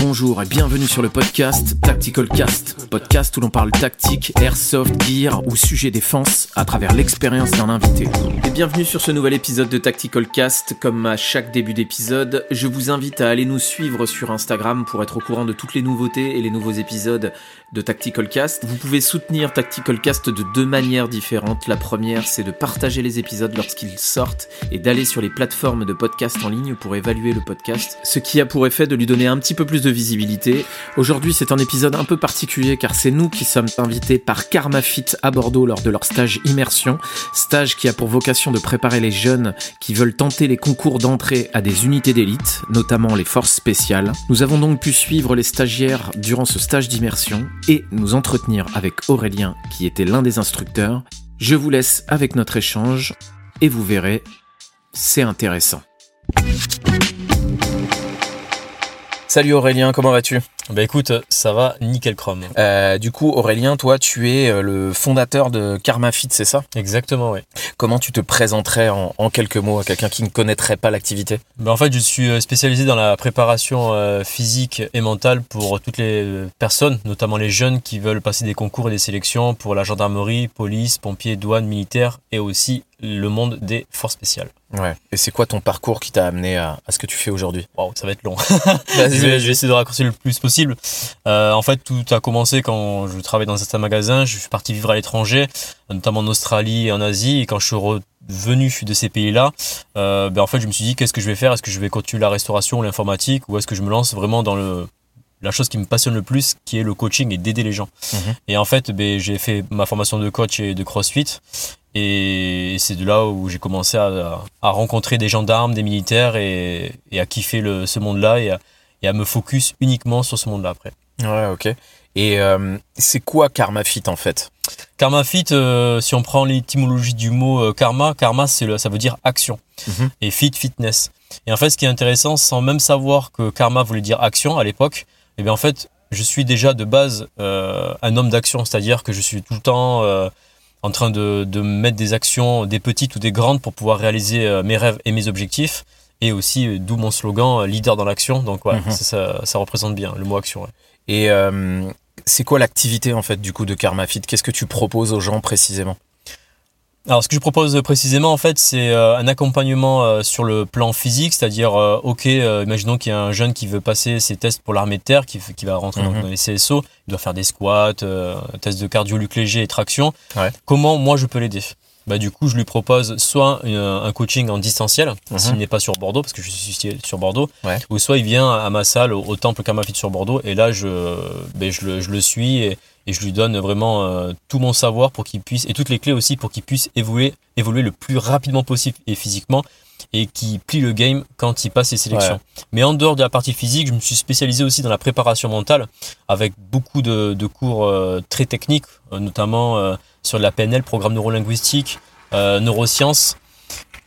Bonjour et bienvenue sur le podcast Tactical Cast, podcast où l'on parle tactique, airsoft, gear ou sujet défense à travers l'expérience d'un invité. Et bienvenue sur ce nouvel épisode de Tactical Cast. Comme à chaque début d'épisode, je vous invite à aller nous suivre sur Instagram pour être au courant de toutes les nouveautés et les nouveaux épisodes de Tactical Cast. Vous pouvez soutenir Tactical Cast de deux manières différentes. La première, c'est de partager les épisodes lorsqu'ils sortent et d'aller sur les plateformes de podcast en ligne pour évaluer le podcast, ce qui a pour effet de lui donner un petit peu plus de visibilité. Aujourd'hui, c'est un épisode un peu particulier car c'est nous qui sommes invités par KarmaFit à Bordeaux lors de leur stage immersion, stage qui a pour vocation de préparer les jeunes qui veulent tenter les concours d'entrée à des unités d'élite, notamment les forces spéciales. Nous avons donc pu suivre les stagiaires durant ce stage d'immersion et nous entretenir avec Aurélien qui était l'un des instructeurs. Je vous laisse avec notre échange et vous verrez, c'est intéressant. Salut Aurélien, comment vas-tu? Bah écoute, ça va nickel chrome. Euh, du coup, Aurélien, toi, tu es euh, le fondateur de KarmaFit, c'est ça? Exactement, oui. Comment tu te présenterais en, en quelques mots à quelqu'un qui ne connaîtrait pas l'activité? Bah en fait, je suis euh, spécialisé dans la préparation euh, physique et mentale pour toutes les personnes, notamment les jeunes qui veulent passer des concours et des sélections pour la gendarmerie, police, pompiers, douane, militaire et aussi le monde des forces spéciales. Ouais. Et c'est quoi ton parcours qui t'a amené à, à, ce que tu fais aujourd'hui? Waouh, ça va être long. je, vais, je, vais, essayer de raccourcir le plus possible. Euh, en fait, tout a commencé quand je travaillais dans un magasin. Je suis parti vivre à l'étranger, notamment en Australie et en Asie. Et quand je suis revenu de ces pays-là, euh, ben en fait, je me suis dit qu'est-ce que je vais faire? Est-ce que je vais continuer la restauration ou l'informatique? Ou est-ce que je me lance vraiment dans le la chose qui me passionne le plus, qui est le coaching et d'aider les gens. Mmh. Et en fait, ben, j'ai fait ma formation de coach et de CrossFit. Et c'est de là où j'ai commencé à, à, rencontrer des gendarmes, des militaires et, et à kiffer le, ce monde-là et, et à, me focus uniquement sur ce monde-là après. Ouais, ok. Et euh, c'est quoi Karma Fit en fait? Karma Fit, euh, si on prend l'étymologie du mot euh, karma, karma c'est le, ça veut dire action mm -hmm. et fit fitness. Et en fait, ce qui est intéressant, sans même savoir que karma voulait dire action à l'époque, eh bien en fait, je suis déjà de base euh, un homme d'action, c'est-à-dire que je suis tout le temps euh, en train de, de, mettre des actions, des petites ou des grandes, pour pouvoir réaliser euh, mes rêves et mes objectifs. Et aussi, d'où mon slogan, leader dans l'action. Donc voilà, Mhm. ça, ça, ça, représente bien le mot action. Ouais. Et c'est quoi l'activité en fait du coup de KarmaFit? Qu'est-ce que tu proposes aux gens précisément? Alors, ce que je propose précisément, en fait, c'est euh, un accompagnement euh, sur le plan physique, c'est-à-dire, euh, ok, imaginons qu'il y a un jeune qui veut passer ses tests pour l'armée de terre, qui, qui va rentrer Mhm. mm -hmm. dans les CSO, il doit faire des squats, un test de cardio luc léger et traction. Ouais. Comment moi je peux l'aider? Bah, du coup, je lui propose soit un coaching en distanciel, -hmm. s'il n'est pas sur Bordeaux, parce que je suis sur Bordeaux, ouais. ou soit il vient à ma salle, au, au temple Karmafit sur Bordeaux, et là, je, ben, je, le, je le suis et, et je lui donne vraiment euh, tout mon savoir pour qu'il puisse, et toutes les clés aussi pour qu'il puisse évoluer, évoluer le plus rapidement possible et physiquement, et qui plie le game quand il passe ses sélections. Ouais. Mais en dehors de la partie physique, je me suis spécialisé aussi dans la préparation mentale, avec beaucoup de, de cours euh, très techniques, euh, notamment sur la PNL, programme neurolinguistique, neurosciences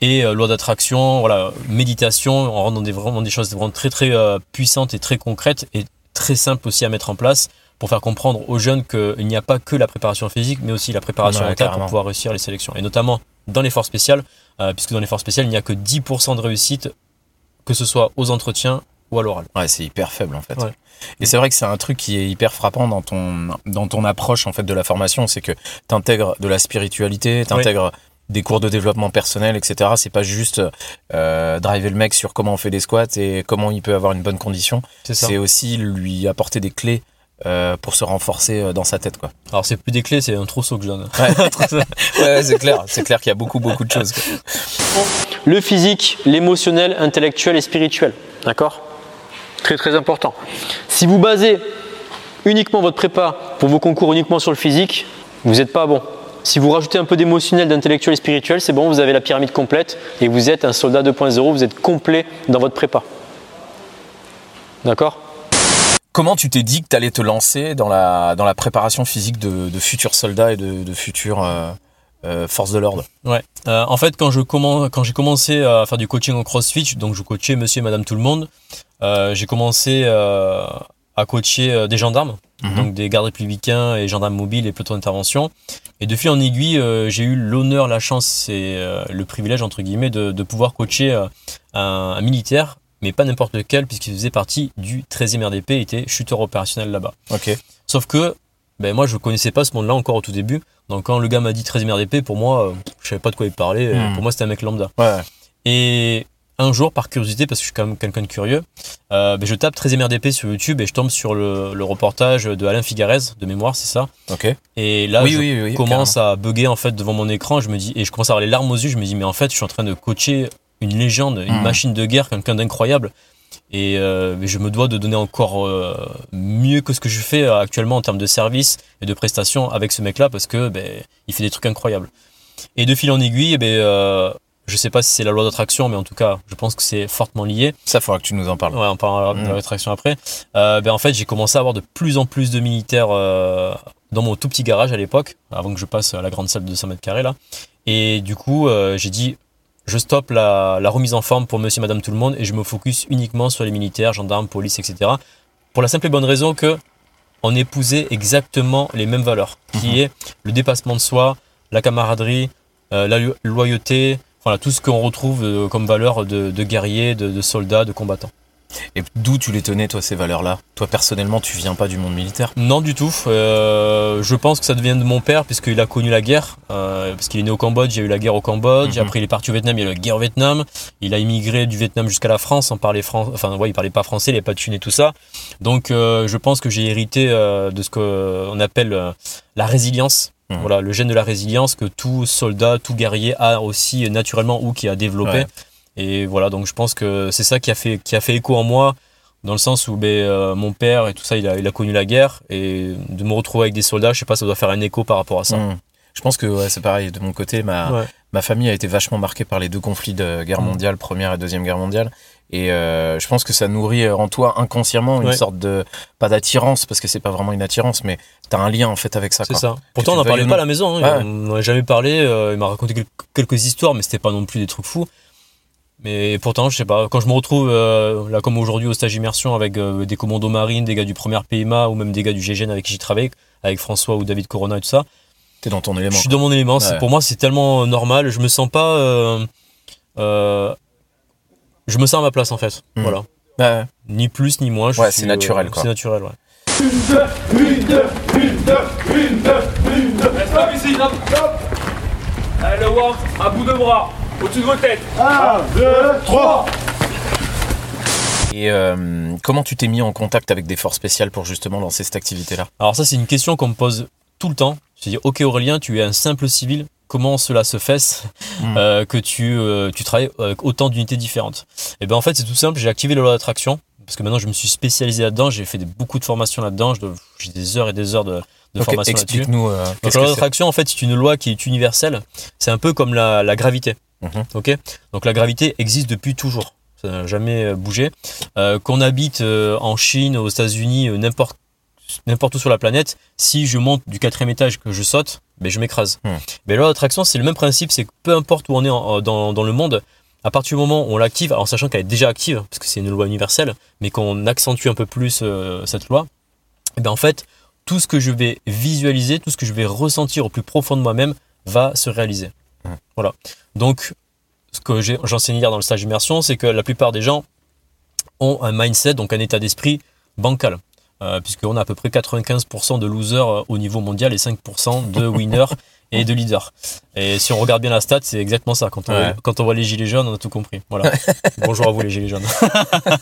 et loi d'attraction, voilà, méditation, on rentre dans des, vraiment des choses vraiment très très puissantes et très concrètes et très simples aussi à mettre en place pour faire comprendre aux jeunes qu'il n'y a pas que la préparation physique, mais aussi la préparation mentale pour pouvoir réussir les sélections. Et notamment dans les forces spéciales, euh, puisque dans les forces spéciales, il n'y a que 10% de réussite, que ce soit aux entretiens ou à l'oral. Ouais, c'est hyper faible en fait. Ouais. Et c'est vrai que c'est un truc qui est hyper frappant dans ton, dans ton approche en fait de la formation, c'est que tu intègres de la spiritualité, tu intègres des cours de développement personnel, etc. C'est pas juste euh, driver le mec sur comment on fait des squats et comment il peut avoir une bonne condition. C'est aussi lui apporter des clés euh, pour se renforcer euh, dans sa tête quoi. Alors c'est plus des clés, c'est un trousseau que je donne. Ouais, ouais c'est clair, c'est clair qu'il y a beaucoup beaucoup de choses. Quoi. Le physique, l'émotionnel, intellectuel et spirituel, d'accord? Très très important. Si vous basez uniquement votre prépa pour vos concours uniquement sur le physique, vous n'êtes pas bon. Si vous rajoutez un peu d'émotionnel, d'intellectuel et spirituel, c'est bon, vous avez la pyramide complète et vous êtes un soldat 2.0, vous êtes complet dans votre prépa. D'accord? Comment tu t'es dit que tu allais te lancer dans la, dans la préparation physique de, de futurs soldats et de, de futures euh, euh, forces de l'ordre? Ouais. Euh, en fait, quand je commence, quand j'ai commencé à faire du coaching au CrossFit, donc je coachais Monsieur et Madame tout le monde, euh, j'ai commencé euh, à coacher des gendarmes, Mhm. mmh. donc des gardes républicains et gendarmes mobiles et pelotons d'intervention. Et de fil en aiguille, j'ai eu l'honneur, la chance et le privilège entre guillemets de, de pouvoir coacher un, un militaire mais pas n'importe lequel, puisqu'il faisait partie du 13e RDP, il était chuteur opérationnel là-bas. Ok. Sauf que ben, moi, je connaissais pas ce monde-là encore au tout début. Donc quand le gars m'a dit 13e RDP, pour moi, euh, je savais pas de quoi il parlait. Hmm. Pour moi, c'était un mec lambda. Ouais. Et un jour, par curiosité, parce que je suis quand même quelqu'un de curieux, euh, ben, je tape 13e RDP sur YouTube et je tombe sur le, le reportage de Alain Figarez, de mémoire, c'est ça. Ok. Et là, Oui, je oui, oui, commence à bugger en fait devant mon écran. Je me dis et je commence à avoir les larmes aux yeux. Je me dis mais en fait, je suis en train de coacher une légende, une Mhm. machine de guerre, quelqu'un d'incroyable. Et euh, je me dois de donner encore euh, mieux que ce que je fais euh, actuellement en termes de service et de prestations avec ce mec-là parce que ben, il fait des trucs incroyables. Et de fil en aiguille, ben, euh, je sais pas si c'est la loi d'attraction, mais en tout cas, je pense que c'est fortement lié. Ça, faudra que tu nous en parles. Ouais, on parlera de Mm. la rétraction après. Ben en fait, j'ai commencé à avoir de plus en plus de militaires dans mon tout petit garage à l'époque, avant que je passe à la grande salle de 200 mètres carrés là. Et du coup, j'ai dit, je stoppe la, la remise en forme pour Monsieur, Madame, tout le monde, et je me focus uniquement sur les militaires, gendarmes, police, etc. Pour la simple et bonne raison que on épousait exactement les mêmes valeurs, qui est le dépassement de soi, la camaraderie, euh, la lo- loyauté, voilà tout ce qu'on retrouve euh, comme valeur de, de guerrier, de, de soldat, de combattant. Et d'où tu les tenais, toi, ces valeurs-là? Toi, personnellement, tu viens pas du monde militaire? Non du tout. Euh, je pense que ça devient de mon père puisqu'il a connu la guerre. euh, parce qu'il est né au Cambodge, il y a eu la guerre au Cambodge. Mhm. Après, il est parti au Vietnam, il y a eu la guerre au Vietnam. Il a immigré du Vietnam jusqu'à la France parler français. Enfin, ouais, il parlait pas français, il avait pas de thune et tout ça. Donc, euh, je pense que j'ai hérité euh, de ce qu'on appelle la résilience. Mhm. Voilà, le gène de la résilience que tout soldat, tout guerrier a aussi naturellement ou qui a développé. Ouais. Et voilà, donc je pense que c'est ça qui a fait qui a fait écho en moi dans le sens où ben, euh, mon père et tout ça, il a, il a connu la guerre et de me retrouver avec des soldats, je sais pas, ça doit faire un écho par rapport à ça. Hmm. Je pense que ouais, c'est pareil. De mon côté, ma, Ouais. ma famille a été vachement marquée par les deux conflits de guerre Mm. mondiale, première et deuxième guerre mondiale. Et euh, je pense que ça nourrit en toi inconsciemment une Ouais. sorte de pas d'attirance parce que c'est pas vraiment une attirance, mais t'as un lien en fait avec ça. C'est ça. Pourtant, on n'en parlait pas à la maison. hein. Ouais. On n'en a jamais parlé. euh, il m'a raconté quel- quelques histoires, mais c'était pas non plus des trucs fous. Mais pourtant, je sais pas, quand je me retrouve euh, là comme aujourd'hui au stage immersion avec euh, des commandos marines, des gars du premier PMA ou même des gars du GGN avec qui j'ai travaillé, avec François ou David Corona et tout ça, T'es dans ton je élément. suis dans mon élément. Ouais. Pour moi, c'est tellement normal. Je me sens pas. euh, euh, je me sens à ma place en fait. Mhm. Voilà. Ouais. Ni plus ni moins. je Ouais, c'est naturel, euh, quoi. C'est naturel, ouais. Ici, Allez, le à bout de bras, au-dessus de vos têtes. Et euh, comment tu t'es mis en contact avec des forces spéciales pour justement lancer cette activité-là? Alors ça, c'est une question qu'on me pose tout le temps. Je dis, ok Aurélien, tu es un simple civil. Comment cela se fait Mhm. euh, que tu, euh, tu travailles avec autant d'unités différentes? Et bien en fait, c'est tout simple. J'ai activé la loi d'attraction parce que maintenant je me suis spécialisé là-dedans. J'ai fait des- beaucoup de formations là-dedans. J'ai des heures et des heures de, formation là-dessus. Explique-nous. euh, la loi d'attraction, en fait, c'est une loi qui est universelle. C'est un peu comme la, la gravité. Mhm. Ok Donc la gravité existe depuis toujours. Ça n'a jamais euh, bougé. Euh, Qu'on habite euh, en Chine, aux États-Unis, euh, n'importe n'importe où sur la planète, si je monte du quatrième étage que je saute, ben je m'écrase. Mhm. Mais la loi d'attraction, c'est le même principe, c'est que peu importe où on est en- dans, dans le monde, à partir du moment où on l'active, en sachant qu'elle est déjà active, parce que c'est une loi universelle, mais qu'on accentue un peu plus cette loi, et ben en fait, tout ce que je vais visualiser, tout ce que je vais ressentir au plus profond de moi-même va se réaliser. Voilà. Donc, ce que j'enseignais hier dans le stage d'immersion, c'est que la plupart des gens ont un mindset, donc un état d'esprit bancal. Euh, puisqu'on a à peu près 95% de losers euh, au niveau mondial et 5% de winners et de leaders. Et si on regarde bien la stat, c'est exactement ça. Quand on, Ouais. quand on voit les gilets jaunes, on a tout compris. Voilà. Bonjour à vous les gilets jaunes.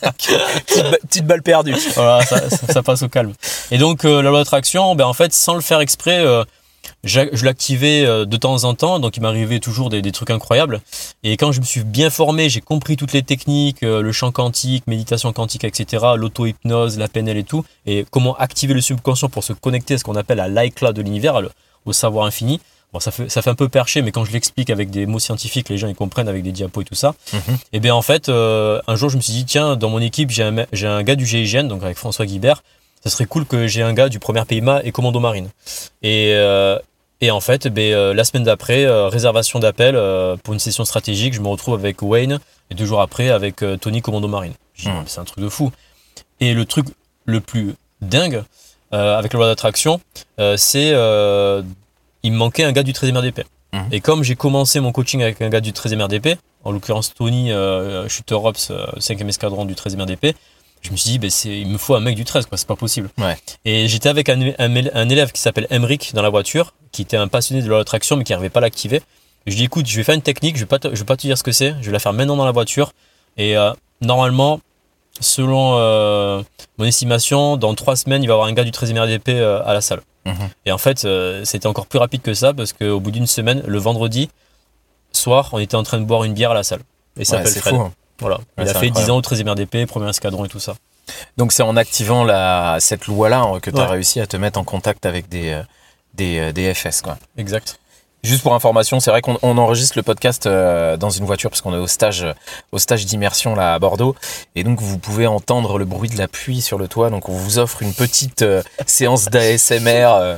petite, ba- petite balle perdue. voilà, ça, ça- ça passe au calme. Et donc euh, la loi d'attraction, ben en fait, sans le faire exprès, euh, je l'activais euh, de temps en temps, donc il m'arrivait toujours des, des trucs incroyables. Et quand je me suis bien formé, j'ai compris toutes les techniques, euh, le chant quantique, méditation quantique, etc., l'auto-hypnose, la PNL et tout, et comment activer le subconscient pour se connecter à ce qu'on appelle à l'iCloud de l'univers, au savoir infini. Bon, ça fait, ça fait un peu perché, mais quand je l'explique avec des mots scientifiques, les gens ils comprennent avec des diapos et tout ça. Mhm. Et bien en fait, euh, un jour je me suis dit, tiens, dans mon équipe, j'ai un, un gars du GIGN, donc avec François Guibert, ça serait cool que j'ai un gars du premier PIMA et commando marine. Et, euh, et en fait, ben, euh, la semaine d'après, euh, réservation d'appel pour une session stratégique, je me retrouve avec Wayne et deux jours après avec Tony commando marine. Mais c'est un truc de fou. Et le truc le plus dingue avec la loi d'attraction, c'est il me manquait un gars du 13e RDP. Mhm. Et comme j'ai commencé mon coaching avec un gars du 13e RDP, en l'occurrence Tony, euh, Shooter Ops, euh, 5e escadron du 13e RDP, je me suis dit, ben, c'est, il me faut un mec du 13, quoi, c'est pas possible. Ouais. Et j'étais avec un, un, un élève qui s'appelle Emric dans la voiture, qui était un passionné de la traction, mais qui n'arrivait pas à l'activer. Je lui dis, écoute, je vais faire une technique, je vais pas te, je vais pas te dire ce que c'est, je vais la faire maintenant dans la voiture. Et euh, normalement, selon euh, mon estimation, dans trois semaines, il va y avoir un gars du 13e RDP euh, à la salle. Mhm. Et en fait, c'était encore plus rapide que ça, parce qu'au bout d'une semaine, le vendredi soir, on était en train de boire une bière à la salle. Et ça s'appelle c'est Fred. fou. hein. Voilà. Ouais, il a fait 10 incroyable. ans au 13e RDP, premier escadron et tout ça. Donc c'est en activant la, cette loi-là hein, que tu as Ouais. réussi à te mettre en contact avec des, euh, des, euh, des FS. Quoi. Exact. Juste pour information, c'est vrai qu'on on enregistre le podcast euh, dans une voiture parce qu'on est au stage, au stage d'immersion là à Bordeaux, et donc vous pouvez entendre le bruit de la pluie sur le toit. Donc on vous offre une petite séance d'ASMR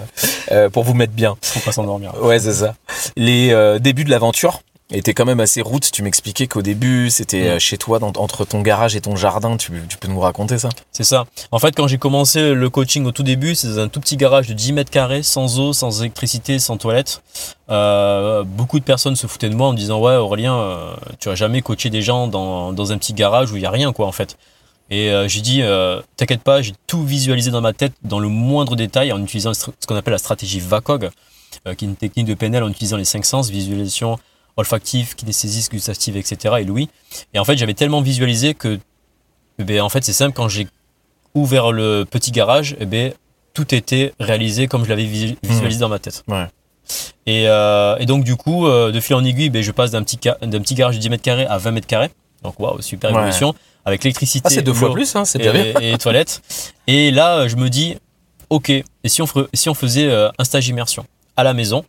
pour vous mettre bien. Faut pas s'endormir. Ouais, c'est ça. Les débuts de l'aventure étaient quand même assez routes. Tu m'expliquais qu'au début c'était euh, chez toi, dans- entre ton garage et ton jardin. Tu, tu peux nous raconter ça? C'est ça. En fait, quand j'ai commencé le coaching au tout début, c'est dans un tout petit garage de 10 mètres carrés, sans eau, sans électricité, sans toilette. Euh, beaucoup de personnes se foutaient de moi en me disant Ouais, Aurélien, euh, tu vas jamais coacher des gens dans, dans un petit garage où il y a rien, quoi, en fait. Et euh, j'ai dit T'inquiète pas, j'ai tout visualisé dans ma tête, dans le moindre détail, en utilisant ce qu'on appelle la stratégie VACOG, qui est une technique de PNL en utilisant les cinq sens visualisation, olfactive, kinesthésique, gustative, etc. et l'ouïe. Et en fait, j'avais tellement visualisé que eh ben, en fait, c'est simple, quand j'ai ouvert le petit garage, eh ben, tout était réalisé comme je l'avais visu- visualisé dans ma tête. Ouais. Et, euh, et donc, du coup, euh, de fil en aiguille, ben, je passe d'un petit, ca- d'un petit garage de 10 mètres carrés à 20 mètres carrés. Donc, waouh, super Ouais. évolution. Avec l'électricité. Ah, c'est deux fois plus, hein, c'est bien. et, et toilettes. Et là, je me dis, ok, et si on, ferait- si on faisait euh, un stage immersion? À la maison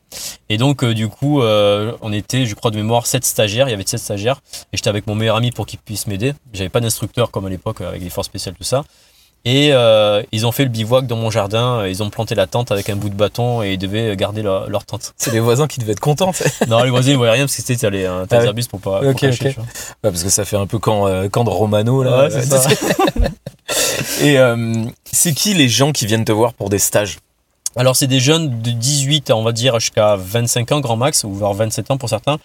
Et donc, euh, du coup, euh, on était, je crois, de mémoire, 7 stagiaires. Il y avait 7 stagiaires. Et j'étais avec mon meilleur ami pour qu'il puisse m'aider. J'avais pas d'instructeur comme à l'époque avec les forces spéciales, tout ça. Et euh, ils ont fait le bivouac dans mon jardin. Ils ont planté la tente avec un bout de bâton et ils devaient garder leur, leur tente. C'est les voisins qui devaient être contents, non, les voisins, ils voyaient rien parce que c'était t'as les, t'as Ah arbustes pour pas. pour Ok, cacher, ok. tu vois. Ouais, parce que ça fait un peu camp, euh, camp de Romano, là. Ouais, c'est ça. Et euh, c'est qui les gens qui viennent te voir pour des stages? Alors, c'est des jeunes de 18 à, on va dire, jusqu'à 25 ans, grand max, ou vers 27 ans pour certains,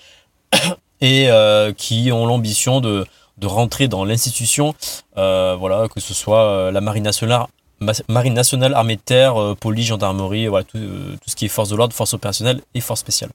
et euh, qui ont l'ambition de, rentrer dans l'institution, euh, voilà, que ce soit euh, la Marine nationale, armée de terre, police, gendarmerie, voilà, tout, ce qui est force de l'ordre, force opérationnelle et force spéciale.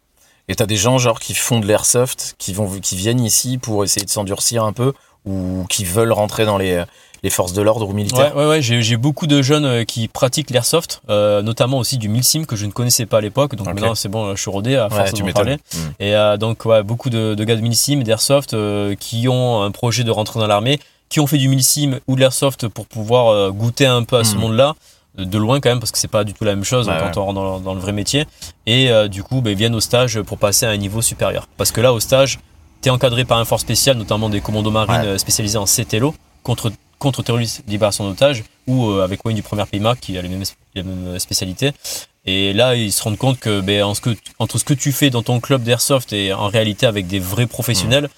Et t'as des gens genre qui font de l'airsoft, qui qui viennent ici pour essayer de s'endurcir un peu, ou qui veulent rentrer dans les, les forces de l'ordre ou Ouais, militaires. ouais, ouais, j'ai j'ai beaucoup de jeunes euh, qui pratiquent l'airsoft, euh, notamment aussi du milsim que je ne connaissais pas à l'époque, donc Ok. maintenant c'est bon, je suis rodé à Ouais, force tu d'en m'étonnes. parler. Mm. Et euh, donc, ouais, beaucoup de, de gars de Milsim et d'Airsoft euh, qui ont un projet de rentrer dans l'armée, qui ont fait du Milsim ou de l'Airsoft pour pouvoir euh, goûter un peu à ce Mhm. monde-là, euh, de loin quand même, parce que c'est pas du tout la même chose Ouais, quand ouais. on rentre dans, le- dans le vrai métier. Et euh, du coup, bah, ils viennent au stage pour passer à un niveau supérieur. Parce que là, au stage, tu es encadré par un force spécial, notamment des commandos marines Ouais. euh, spécialisés en CTLO, contre contre terroristes libération d'otages ou euh, avec Wayne du premier PIMA qui a les mêmes, les mêmes spécialités et là, ils se rendent compte que ben, en ce que, entre ce que tu fais dans ton club d'airsoft et en réalité avec des vrais professionnels,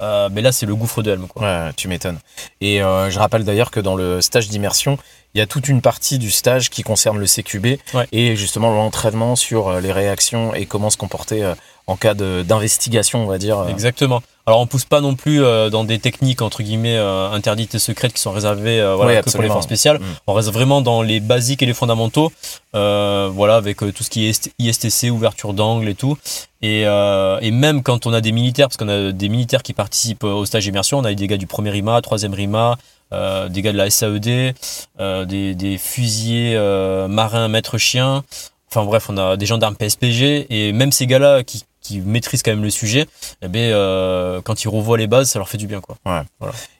euh, ben là, c'est le gouffre de Helm. Quoi. Ouais, tu m'étonnes. Et euh, je rappelle d'ailleurs que dans le stage d'immersion, il y a toute une partie du stage qui concerne le CQB Ouais. et justement l'entraînement sur euh, les réactions et comment se comporter euh, en cas d'investigation, on va dire. euh. Exactement. Alors, on pousse pas non plus euh, dans des techniques entre guillemets euh, interdites et secrètes qui sont réservées euh, voilà, que pour les forces spéciales. Mm. On reste vraiment dans les basiques et les fondamentaux, euh, voilà, avec tout ce qui est ST- ISTC, ouverture d'angle et tout. Et, euh, et même quand on a des militaires, parce qu'on a des militaires qui participent au stage d'immersion, on a des gars du premier RIMA, troisième RIMA, euh, des gars de la SAED, euh, des, des fusiliers euh, marins maîtres chiens. Enfin bref, on a des gendarmes PSPG et même ces gars-là qui, qui maîtrisent quand même le sujet, eh ben, euh, quand ils revoient les bases, ça leur fait du bien. Quoi.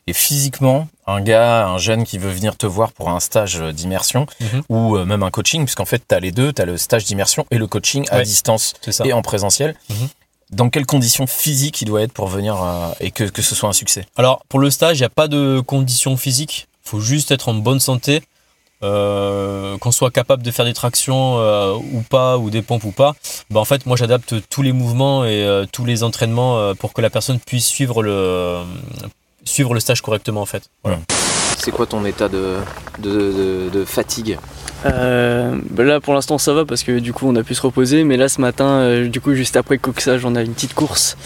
Et physiquement, un gars, un jeune qui veut venir te voir pour un stage euh, d'immersion Mhm. ou euh, même un coaching, puisqu'en fait, tu as les deux, tu as le stage d'immersion et le coaching à Ouais. distance et en présentiel. Mhm. Dans quelles conditions physiques il doit être pour venir euh, et que, que ce soit un succès? Alors, pour le stage, il n'y a pas de conditions physiques. Il faut juste être en bonne santé, euh, qu'on soit capable de faire des tractions euh, ou pas, ou des pompes ou pas. Bah, en fait, moi, j'adapte tous les mouvements et euh, tous les entraînements euh, pour que la personne puisse suivre le, suivre le stage correctement, en fait. C'est quoi ton état de, de, de- de fatigue? Euh, bah là pour l'instant ça va parce que du coup on a pu se reposer mais là ce matin euh, du coup juste après le coxage on a une petite course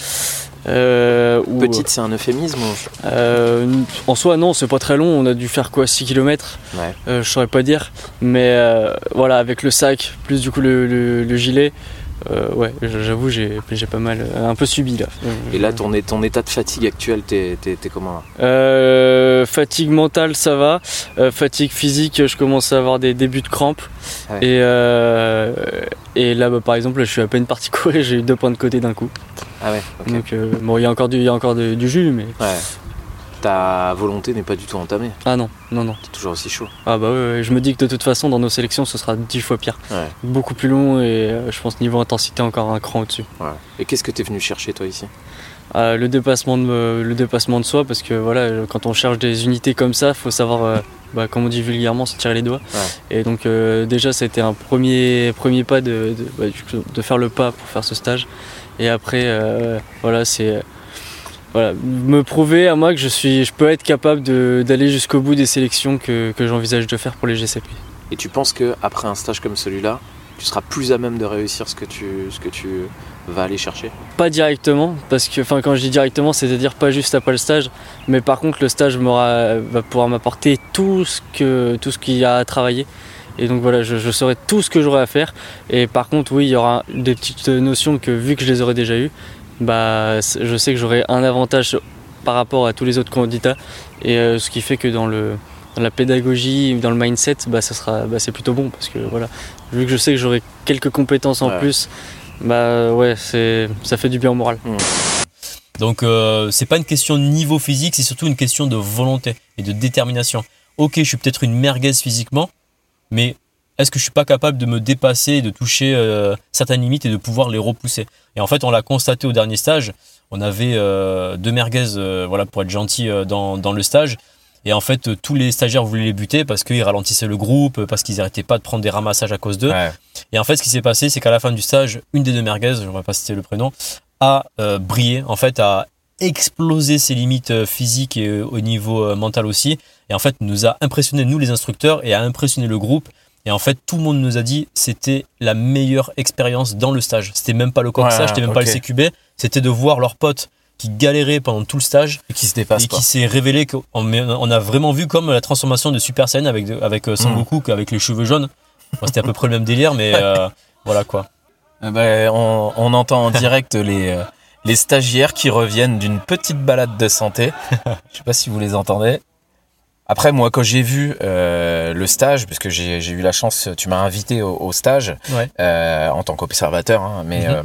Euh, où- Petite, c'est un euphémisme ou- Euh, en soi, non, c'est pas très long. On a dû faire quoi 6 km Ouais. Je saurais pas dire. Mais euh, voilà, avec le sac, plus du coup le, le- le gilet, euh, ouais, j'avoue, j'ai pas mal. euh, un peu subi là. Et là, ton, état de fatigue actuel, t'es comment là? Euh, fatigue mentale, ça va. Euh, fatigue physique, je commence à avoir des débuts de crampes. Ouais. Et, euh, et là, bah, par exemple, je suis à peine parti courir, j'ai eu deux points de côté d'un coup. Ah ouais. Donc, euh, bon, il y a encore du, il y a encore de- du jus, mais. Ouais. Ta volonté n'est pas du tout entamée. Ah non, non, non. T'es toujours aussi chaud. Ah bah ouais, ouais, je me dis que de toute façon, dans nos sélections, ce sera dix fois pire. Ouais. Beaucoup plus long et euh, je pense niveau intensité encore un cran au-dessus. Ouais. Et qu'est-ce que t'es venu chercher toi ici? Ah, le, dépassement de, le dépassement de soi, parce que voilà, euh, quand on cherche des unités comme ça, faut savoir, euh, bah, comme on dit vulgairement, se tirer les doigts. Et donc euh, déjà, c'était un premier, premier pas de, de, bah, de faire le pas pour faire ce stage. Et après, euh, voilà, c'est voilà, me prouver à moi que je, suis, je peux être capable d'aller jusqu'au bout des sélections que, que j'envisage de faire pour les GCP. Et tu penses que après un stage comme celui-là, tu seras plus à même de réussir ce que tu, ce que tu vas aller chercher? Pas directement, parce que enfin quand je dis directement, c'est-à-dire pas juste après le stage, mais par contre le stage va pouvoir m'apporter tout ce que tout ce qu'il y a à travailler. Et donc voilà, je, je saurai tout ce que j'aurai à faire. Et par contre, oui, il y aura des petites notions que vu que je les aurais déjà eues, bah je sais que j'aurai un avantage par rapport à tous les autres candidats. Et euh, ce qui fait que dans le dans la pédagogie, dans le mindset, bah ça sera bah, c'est plutôt bon parce que voilà, vu que je sais que j'aurai quelques compétences en Ouais. plus, bah ouais, c'est ça fait du bien au moral. Donc euh, c'est pas une question de niveau physique, c'est surtout une question de volonté et de détermination. Ok, je suis peut-être une merguez physiquement, mais est-ce que je suis pas capable de me dépasser, de toucher euh, certaines limites et de pouvoir les repousser? Et en fait, on l'a constaté au dernier stage. On avait euh, deux merguez, euh, voilà, pour être gentil, dans, dans le stage. Et en fait, tous les stagiaires voulaient les buter parce qu'ils ralentissaient le groupe, parce qu'ils n'arrêtaient pas de prendre des ramassages à cause d'eux. Ouais. Et en fait, ce qui s'est passé, c'est qu'à la fin du stage, une des deux merguez, je ne vais pas citer le prénom, a brillé, en fait, a explosé ses limites euh, physiques et euh, au niveau euh, mental aussi. Et en fait, nous a impressionné, nous les instructeurs, et a impressionné le groupe. Et en fait, tout le monde nous a dit c'était la meilleure expérience dans le stage. C'était même pas le corsage, Ouais, c'était même pas le CQB, c'était de voir leurs potes qui galéraient pendant tout le stage Et qui se dépasse et pas. qui s'est révélé qu'on on a vraiment vu comme la transformation de Super Saiyan avec, avec Sangoku avec les cheveux jaunes. Bon, c'était à peu près le même délire, mais euh, voilà quoi. Ben, on, on entend en direct les, les stagiaires qui reviennent d'une petite balade de santé. Je sais pas si vous les entendez. Après, moi, quand j'ai vu euh, le stage, parce que j'ai eu la chance, tu m'as invité au, au stage Ouais. euh, en tant qu'observateur, hein, mais Mhm. euh,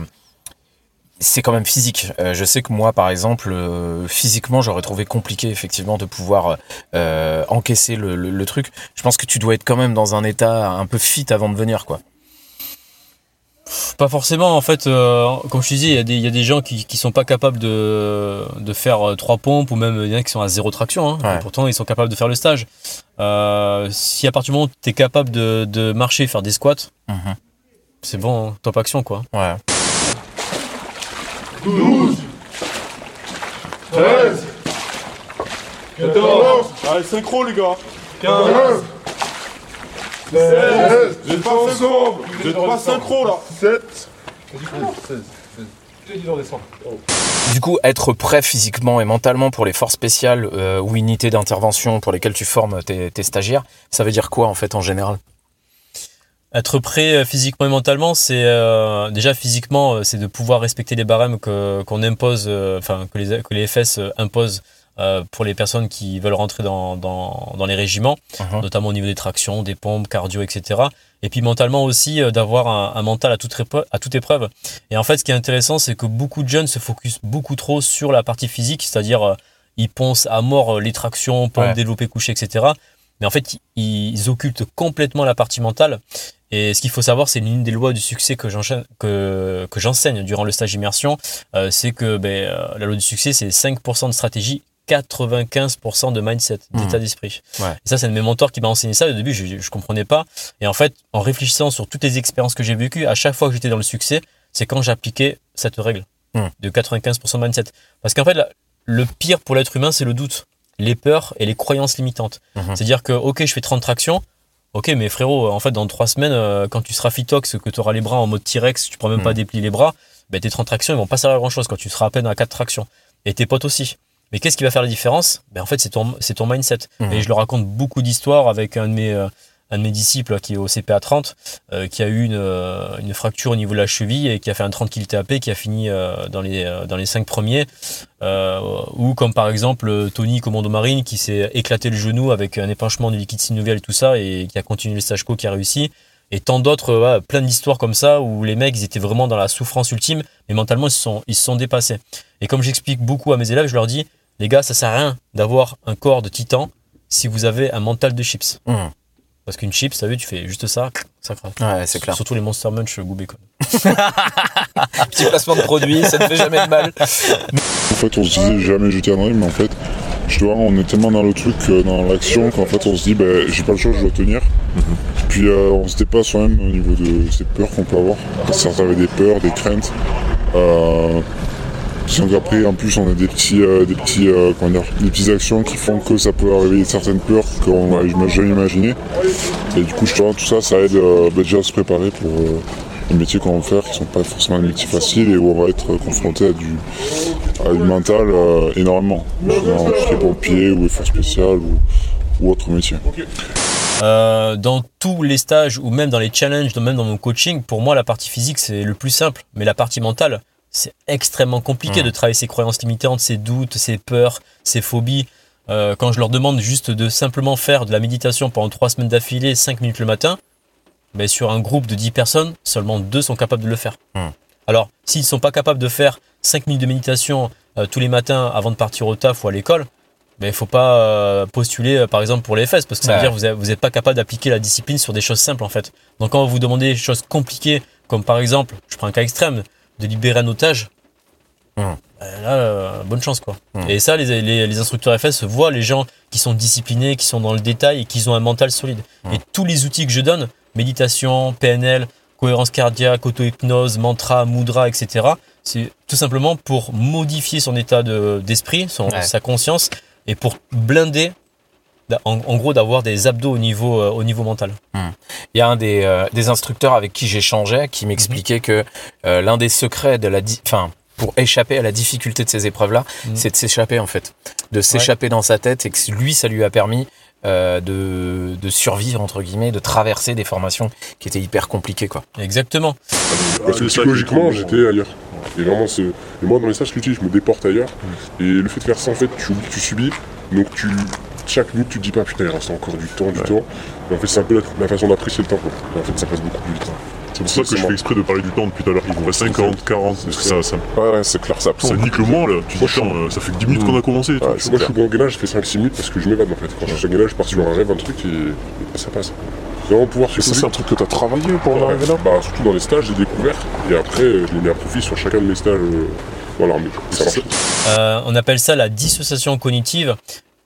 c'est quand même physique. Euh, je sais que moi, par exemple, euh, physiquement, j'aurais trouvé compliqué effectivement de pouvoir euh, encaisser le, le- le truc. Je pense que tu dois être quand même dans un état un peu fit avant de venir, quoi. Pas forcément, en fait, euh, comme je te disais, il y, a des- il y a des gens qui, qui sont pas capables de, de faire euh, trois pompes ou même il y en a qui sont à zéro traction. hein. Ouais. Et pourtant, ils sont capables de faire le stage. Euh, si à partir du moment où tu es capable de, de marcher, faire des squats, Mhm. c'est bon, hein, top action quoi. Ouais. 13 14 Allez, synchro, les gars 15 16 J'ai pas synchro J'ai pas synchro, là. 7 Du coup, être prêt physiquement et mentalement pour les forces spéciales euh, ou unités d'intervention pour lesquelles tu formes tes, tes stagiaires, ça veut dire quoi en fait en général? Être prêt euh, physiquement et mentalement, c'est euh, déjà physiquement, c'est de pouvoir respecter les barèmes que qu'on impose, euh, enfin que les que les FS imposent euh, pour les personnes qui veulent rentrer dans dans, dans les régiments, Mhm. notamment au niveau des tractions, des pompes, cardio, etc. Et puis mentalement aussi euh, d'avoir un, un mental à toute épreuve, à toute épreuve. Et en fait, ce qui est intéressant, c'est que beaucoup de jeunes se focusent beaucoup trop sur la partie physique, c'est-à-dire euh, ils poncent à mort les tractions, pompes, Ouais. développé couché, etc. Mais en fait, ils, occultent complètement la partie mentale. Et ce qu'il faut savoir, c'est l'une des lois du succès que j'enchaîne- que, que j'enseigne durant le stage immersion, euh, c'est que ben, la loi du succès, c'est 5% de stratégie, 95% de mindset, d'état d'esprit. Ouais. Et ça, c'est un de mes mentors qui m'a enseigné ça. Au début, je, je comprenais pas. Et en fait, en réfléchissant sur toutes les expériences que j'ai vécues, à chaque fois que j'étais dans le succès, c'est quand j'appliquais cette règle Hmm. de 95% de mindset. Parce qu'en fait, le pire pour l'être humain, c'est le doute, les peurs et les croyances limitantes. Mhm. C'est-à-dire que, ok, je fais 30 tractions. Ok, mais frérot, en fait, dans trois semaines, euh, quand tu seras fitox, que tu auras les bras en mode T-Rex, tu pourras même pas déplier les bras, ben, tes 30 tractions, ils vont pas servir à grand chose quand tu seras à peine à 4 tractions. Et tes potes aussi. Mais qu'est-ce qui va faire la différence? Ben, En fait, c'est ton, c'est ton mindset. Mhm. Et je le raconte beaucoup d'histoires avec un de mes, euh, un de mes disciples qui est au CPA 30, euh, qui a eu une, euh, une fracture au niveau de la cheville et qui a fait un 30 kg TAP, qui a fini euh, dans, les, euh, dans les 5 premiers. Euh, ou comme par exemple Tony Commando Marine qui s'est éclaté le genou avec un épanchement du liquide synovial et tout ça et qui a continué le stage co qui a réussi. Et tant d'autres, voilà, plein d'histoires comme ça où les mecs ils étaient vraiment dans la souffrance ultime, mais mentalement ils se sont, ils se sont dépassés. Et comme j'explique beaucoup à mes élèves, je leur dis, les gars, ça sert à rien d'avoir un corps de titan si vous avez un mental de chips. Mhm. Parce qu'une chips, t'as vu, tu fais juste ça, ça craque. Ouais, c'est clair. Surtout les Monster Munch goût bacon. Petit placement de produit, ça ne fait jamais de mal. En fait, on se disait jamais je tiendrai, mais en fait, je dois, on est tellement dans le truc, euh, dans l'action, qu'en fait, on se dit, ben, j'ai pas le choix, je dois tenir. Puis, euh, on se dépasse soi-même au niveau de ces peurs qu'on peut avoir. Certains avaient des peurs, des craintes. Euh, donc après, en plus, on a des petits, euh, des petits, euh, des petites actions qui font que ça peut réveiller certaines peurs qu'on n'a jamais imaginées. Et du coup, je tout ça, ça aide euh, ben, déjà à se préparer pour euh, les métiers qu'on va faire, qui sont pas forcément des métiers faciles et où on va être confronté à du, à du mental euh, énormément. Qui est pompier ou effort spécial ou, ou autre métier. Euh, dans tous les stages ou même dans les challenges, même dans mon coaching, pour moi, la partie physique, c'est le plus simple. Mais la partie mentale, c'est extrêmement compliqué Mmh. de travailler ses croyances limitantes, ses doutes, ses peurs, ses phobies. Euh, quand je leur demande juste de simplement faire de la méditation pendant trois semaines d'affilée, 5 minutes le matin, ben sur un groupe de 10 personnes, seulement deux sont capables de le faire. Mmh. Alors, s'ils ne sont pas capables de faire 5 minutes de méditation euh, tous les matins avant de partir au taf ou à l'école, ben, il faut pas euh, postuler par exemple pour les fesses parce que ça veut dire que vous êtes- vous n'êtes pas capable d'appliquer la discipline sur des choses simples en fait. Donc quand vous demandez des choses compliquées comme par exemple, je prends un cas extrême, de libérer un otage, ben là euh, bonne chance quoi. Hum. Et ça les, les, les instructeurs FS voient les gens qui sont disciplinés, qui sont dans le détail et qui ont un mental solide. Hum. Et tous les outils que je donne, méditation, PNL, cohérence cardiaque, auto-hypnose, mantra, mudra, etc. C'est tout simplement pour modifier son état de- d'esprit, Ouais. sa conscience, et pour blinder, en, en gros, d'avoir des abdos au niveau, euh, au niveau mental. Il y a un des, euh, des instructeurs avec qui j'échangeais qui m'expliquait que euh, l'un des secrets de la, di- enfin, pour échapper à la difficulté de ces épreuves-là, Mhm. c'est de s'échapper en fait, de s'échapper dans sa tête et que lui, ça lui a permis euh, de, de survivre entre guillemets, de traverser des formations qui étaient hyper compliquées quoi. Exactement. Parce que psychologiquement, j'étais ailleurs. Et vraiment, c'est- et moi, dans les stages que je me déporte ailleurs. Et le fait de faire ça, en fait, tu oublies que tu subis. Donc, tu, chaque minute, tu te dis pas, putain, il reste encore du temps, du temps. Et en fait, c'est un peu la, la façon d'apprécier le temps. Quoi. En fait, ça passe beaucoup plus vite. C'est pour ça que je fais exprès de parler du temps depuis tout à l'heure. Il vous reste 50, 40, parce que ça, ça, Ouais, ouais, c'est clair, ça ça nique le mois là. Tu dis, putain, euh, ça fait que 10 minutes qu'on a commencé. et tout. Ouais, moi, je suis bon en gainage, je fais 5-6 minutes parce que je m'évade en fait. Quand je suis en gainage, je pars sur un rêve, un truc et, et ça passe. Vraiment pouvoir ça, c'est un truc que t'as travaillé pour en Ouais, arriver là bah, surtout dans les stages, j'ai découvert. Et après, je l'ai mis à profit sur chacun de mes stages euh, dans l'armée. Et Ça marche. Euh, on appelle ça la dissociation cognitive.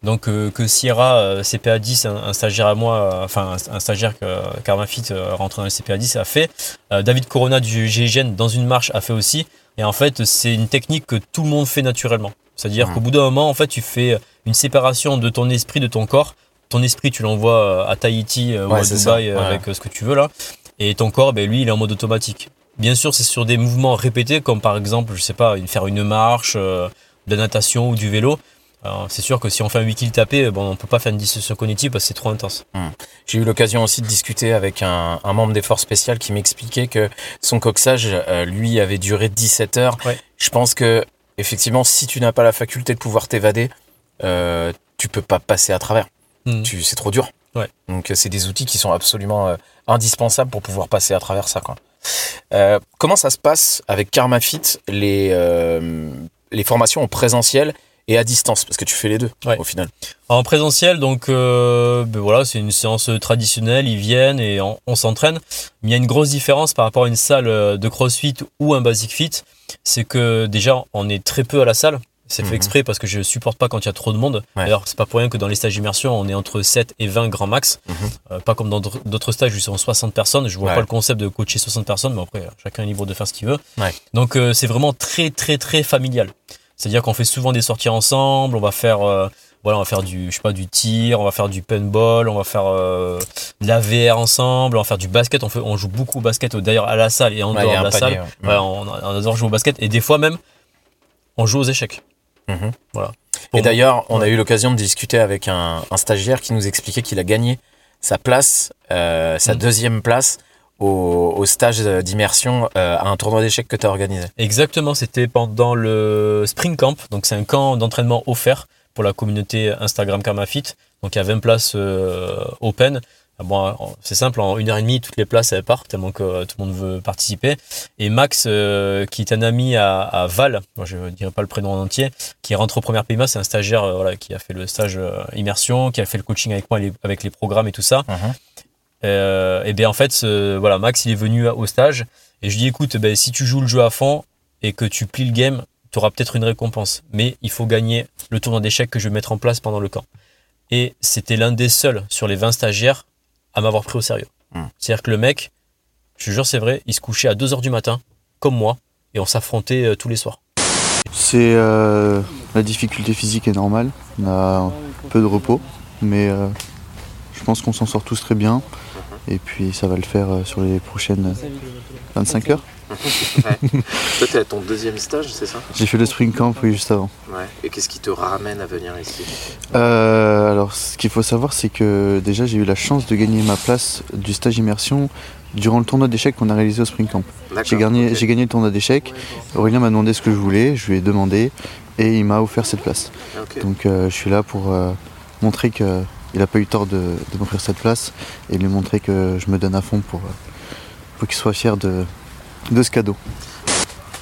Donc euh, que Sierra, euh, CPA 10, un, un stagiaire à moi, euh, enfin un, un stagiaire que Carmafit euh, rentré dans le CPA 10 a fait. Euh, David Corona du GIGN dans une marche a fait aussi. Et en fait, c'est une technique que tout le monde fait naturellement. C'est-à-dire Mhm. qu'au bout d'un moment, en fait, tu fais une séparation de ton esprit de ton corps. Ton esprit, tu l'envoies à Tahiti ou à Dubaï ouais. avec ce que tu veux là. Et ton corps, ben, lui, il est en mode automatique. Bien sûr, c'est sur des mouvements répétés, comme par exemple, je sais pas, faire une marche, euh, de la natation ou du vélo. Alors, c'est sûr que si on fait un 8 kills tapé, bon, on peut pas faire une dissociation cognitive parce que c'est trop intense. J'ai eu l'occasion aussi de discuter avec un, un membre des forces spéciales qui m'expliquait que son coxage, euh, lui, avait duré 17 heures. Ouais. Je pense que, effectivement, si tu n'as pas la faculté de pouvoir t'évader, euh, tu peux pas passer à travers. Tu, c'est trop dur. Ouais. Donc, euh, c'est des outils qui sont absolument euh, indispensables pour pouvoir passer à travers ça. Quoi. Euh, comment ça se passe avec KarmaFit, les, euh, les formations en présentiel et à distance Parce que tu fais les deux, Ouais. au final. En présentiel, donc euh, ben voilà, c'est une séance traditionnelle, ils viennent et on, on s'entraîne. Mais il y a une grosse différence par rapport à une salle euh, de CrossFit ou un Basic Fit, c'est que déjà on est très peu à la salle. C'est Mhm. fait exprès parce que je supporte pas quand il y a trop de monde. Ouais. D'ailleurs, c'est pas pour rien que dans les stages d'immersion, on est entre 7 et 20 grands max. Mhm. Euh, pas comme dans d'autres- stages où ils sont 60 personnes. Je vois Ouais. pas le concept de coacher 60 personnes, mais après, chacun est libre de faire ce qu'il veut. Donc, euh, c'est vraiment très, très, très familial. C'est-à-dire qu'on fait souvent des sorties ensemble, on va faire, euh, voilà, on va faire du, je sais pas, du tir, on va faire du paintball, on va faire euh, de la VR ensemble, on va faire du basket. On, fait, on joue beaucoup au basket d'ailleurs à la salle et en Ouais, dehors de la panier, salle. ouais. Ouais, on, on adore jouer au basket et des fois même, on joue aux échecs. Mhm. Voilà. Et d'ailleurs, on a eu l'occasion de discuter avec un, un stagiaire qui nous expliquait qu'il a gagné sa place, euh, sa Mm. deuxième place au, au stage d'immersion euh, à un tournoi d'échecs que tu as organisé. Exactement, c'était pendant le Spring Camp, donc c'est un camp d'entraînement offert pour la communauté Instagram Karmafit. Donc il y a 20 places euh, open. Ah Bon, c'est simple, en une heure et demie, toutes les places elles partent tellement que tout le monde veut participer. Et Max, euh, qui est un ami à, à Val, je ne dirai pas le prénom en entier, qui rentre au première PIMA, c'est un stagiaire euh, voilà, qui a fait le stage immersion, qui a fait le coaching avec moi, les- avec les programmes et tout ça. Euh, et bien en fait, voilà, Max il est venu au stage et je lui dis écoute, ben, si tu joues le jeu à fond et que tu plies le game, tu auras peut-être une récompense. Mais il faut gagner le tournoi d'échecs que je vais mettre en place pendant le camp. Et c'était l'un des seuls sur les 20 stagiaires à m'avoir pris au sérieux. Hmm. C'est-à-dire que le mec, je te jure c'est vrai, il se couchait à 2h du matin, comme moi, et on s'affrontait euh, tous les soirs. C'est euh, la difficulté physique est normale. On a un peu de repos, mais je pense qu'on s'en sort tous très bien. Et puis ça va le faire euh, sur les prochaines 25 heures. Toi, tu es à ton deuxième stage, c'est ça? J'ai fait le spring camp oui juste avant. Ouais. Et qu'est-ce qui te ramène à venir ici? Euh, alors ce qu'il faut savoir c'est que déjà j'ai eu la chance de gagner ma place du stage immersion durant le tournoi d'échecs qu'on a réalisé au spring camp. J'ai gagné, j'ai gagné le tournoi d'échecs. Aurélien m'a demandé ce que je voulais, je lui ai demandé et il m'a offert cette place. Donc euh, je suis là pour euh, montrer qu'il n'a pas eu tort de, de m'offrir cette place et lui montrer que je me donne à fond pour, euh, pour qu'il soit fier de, de ce cadeau.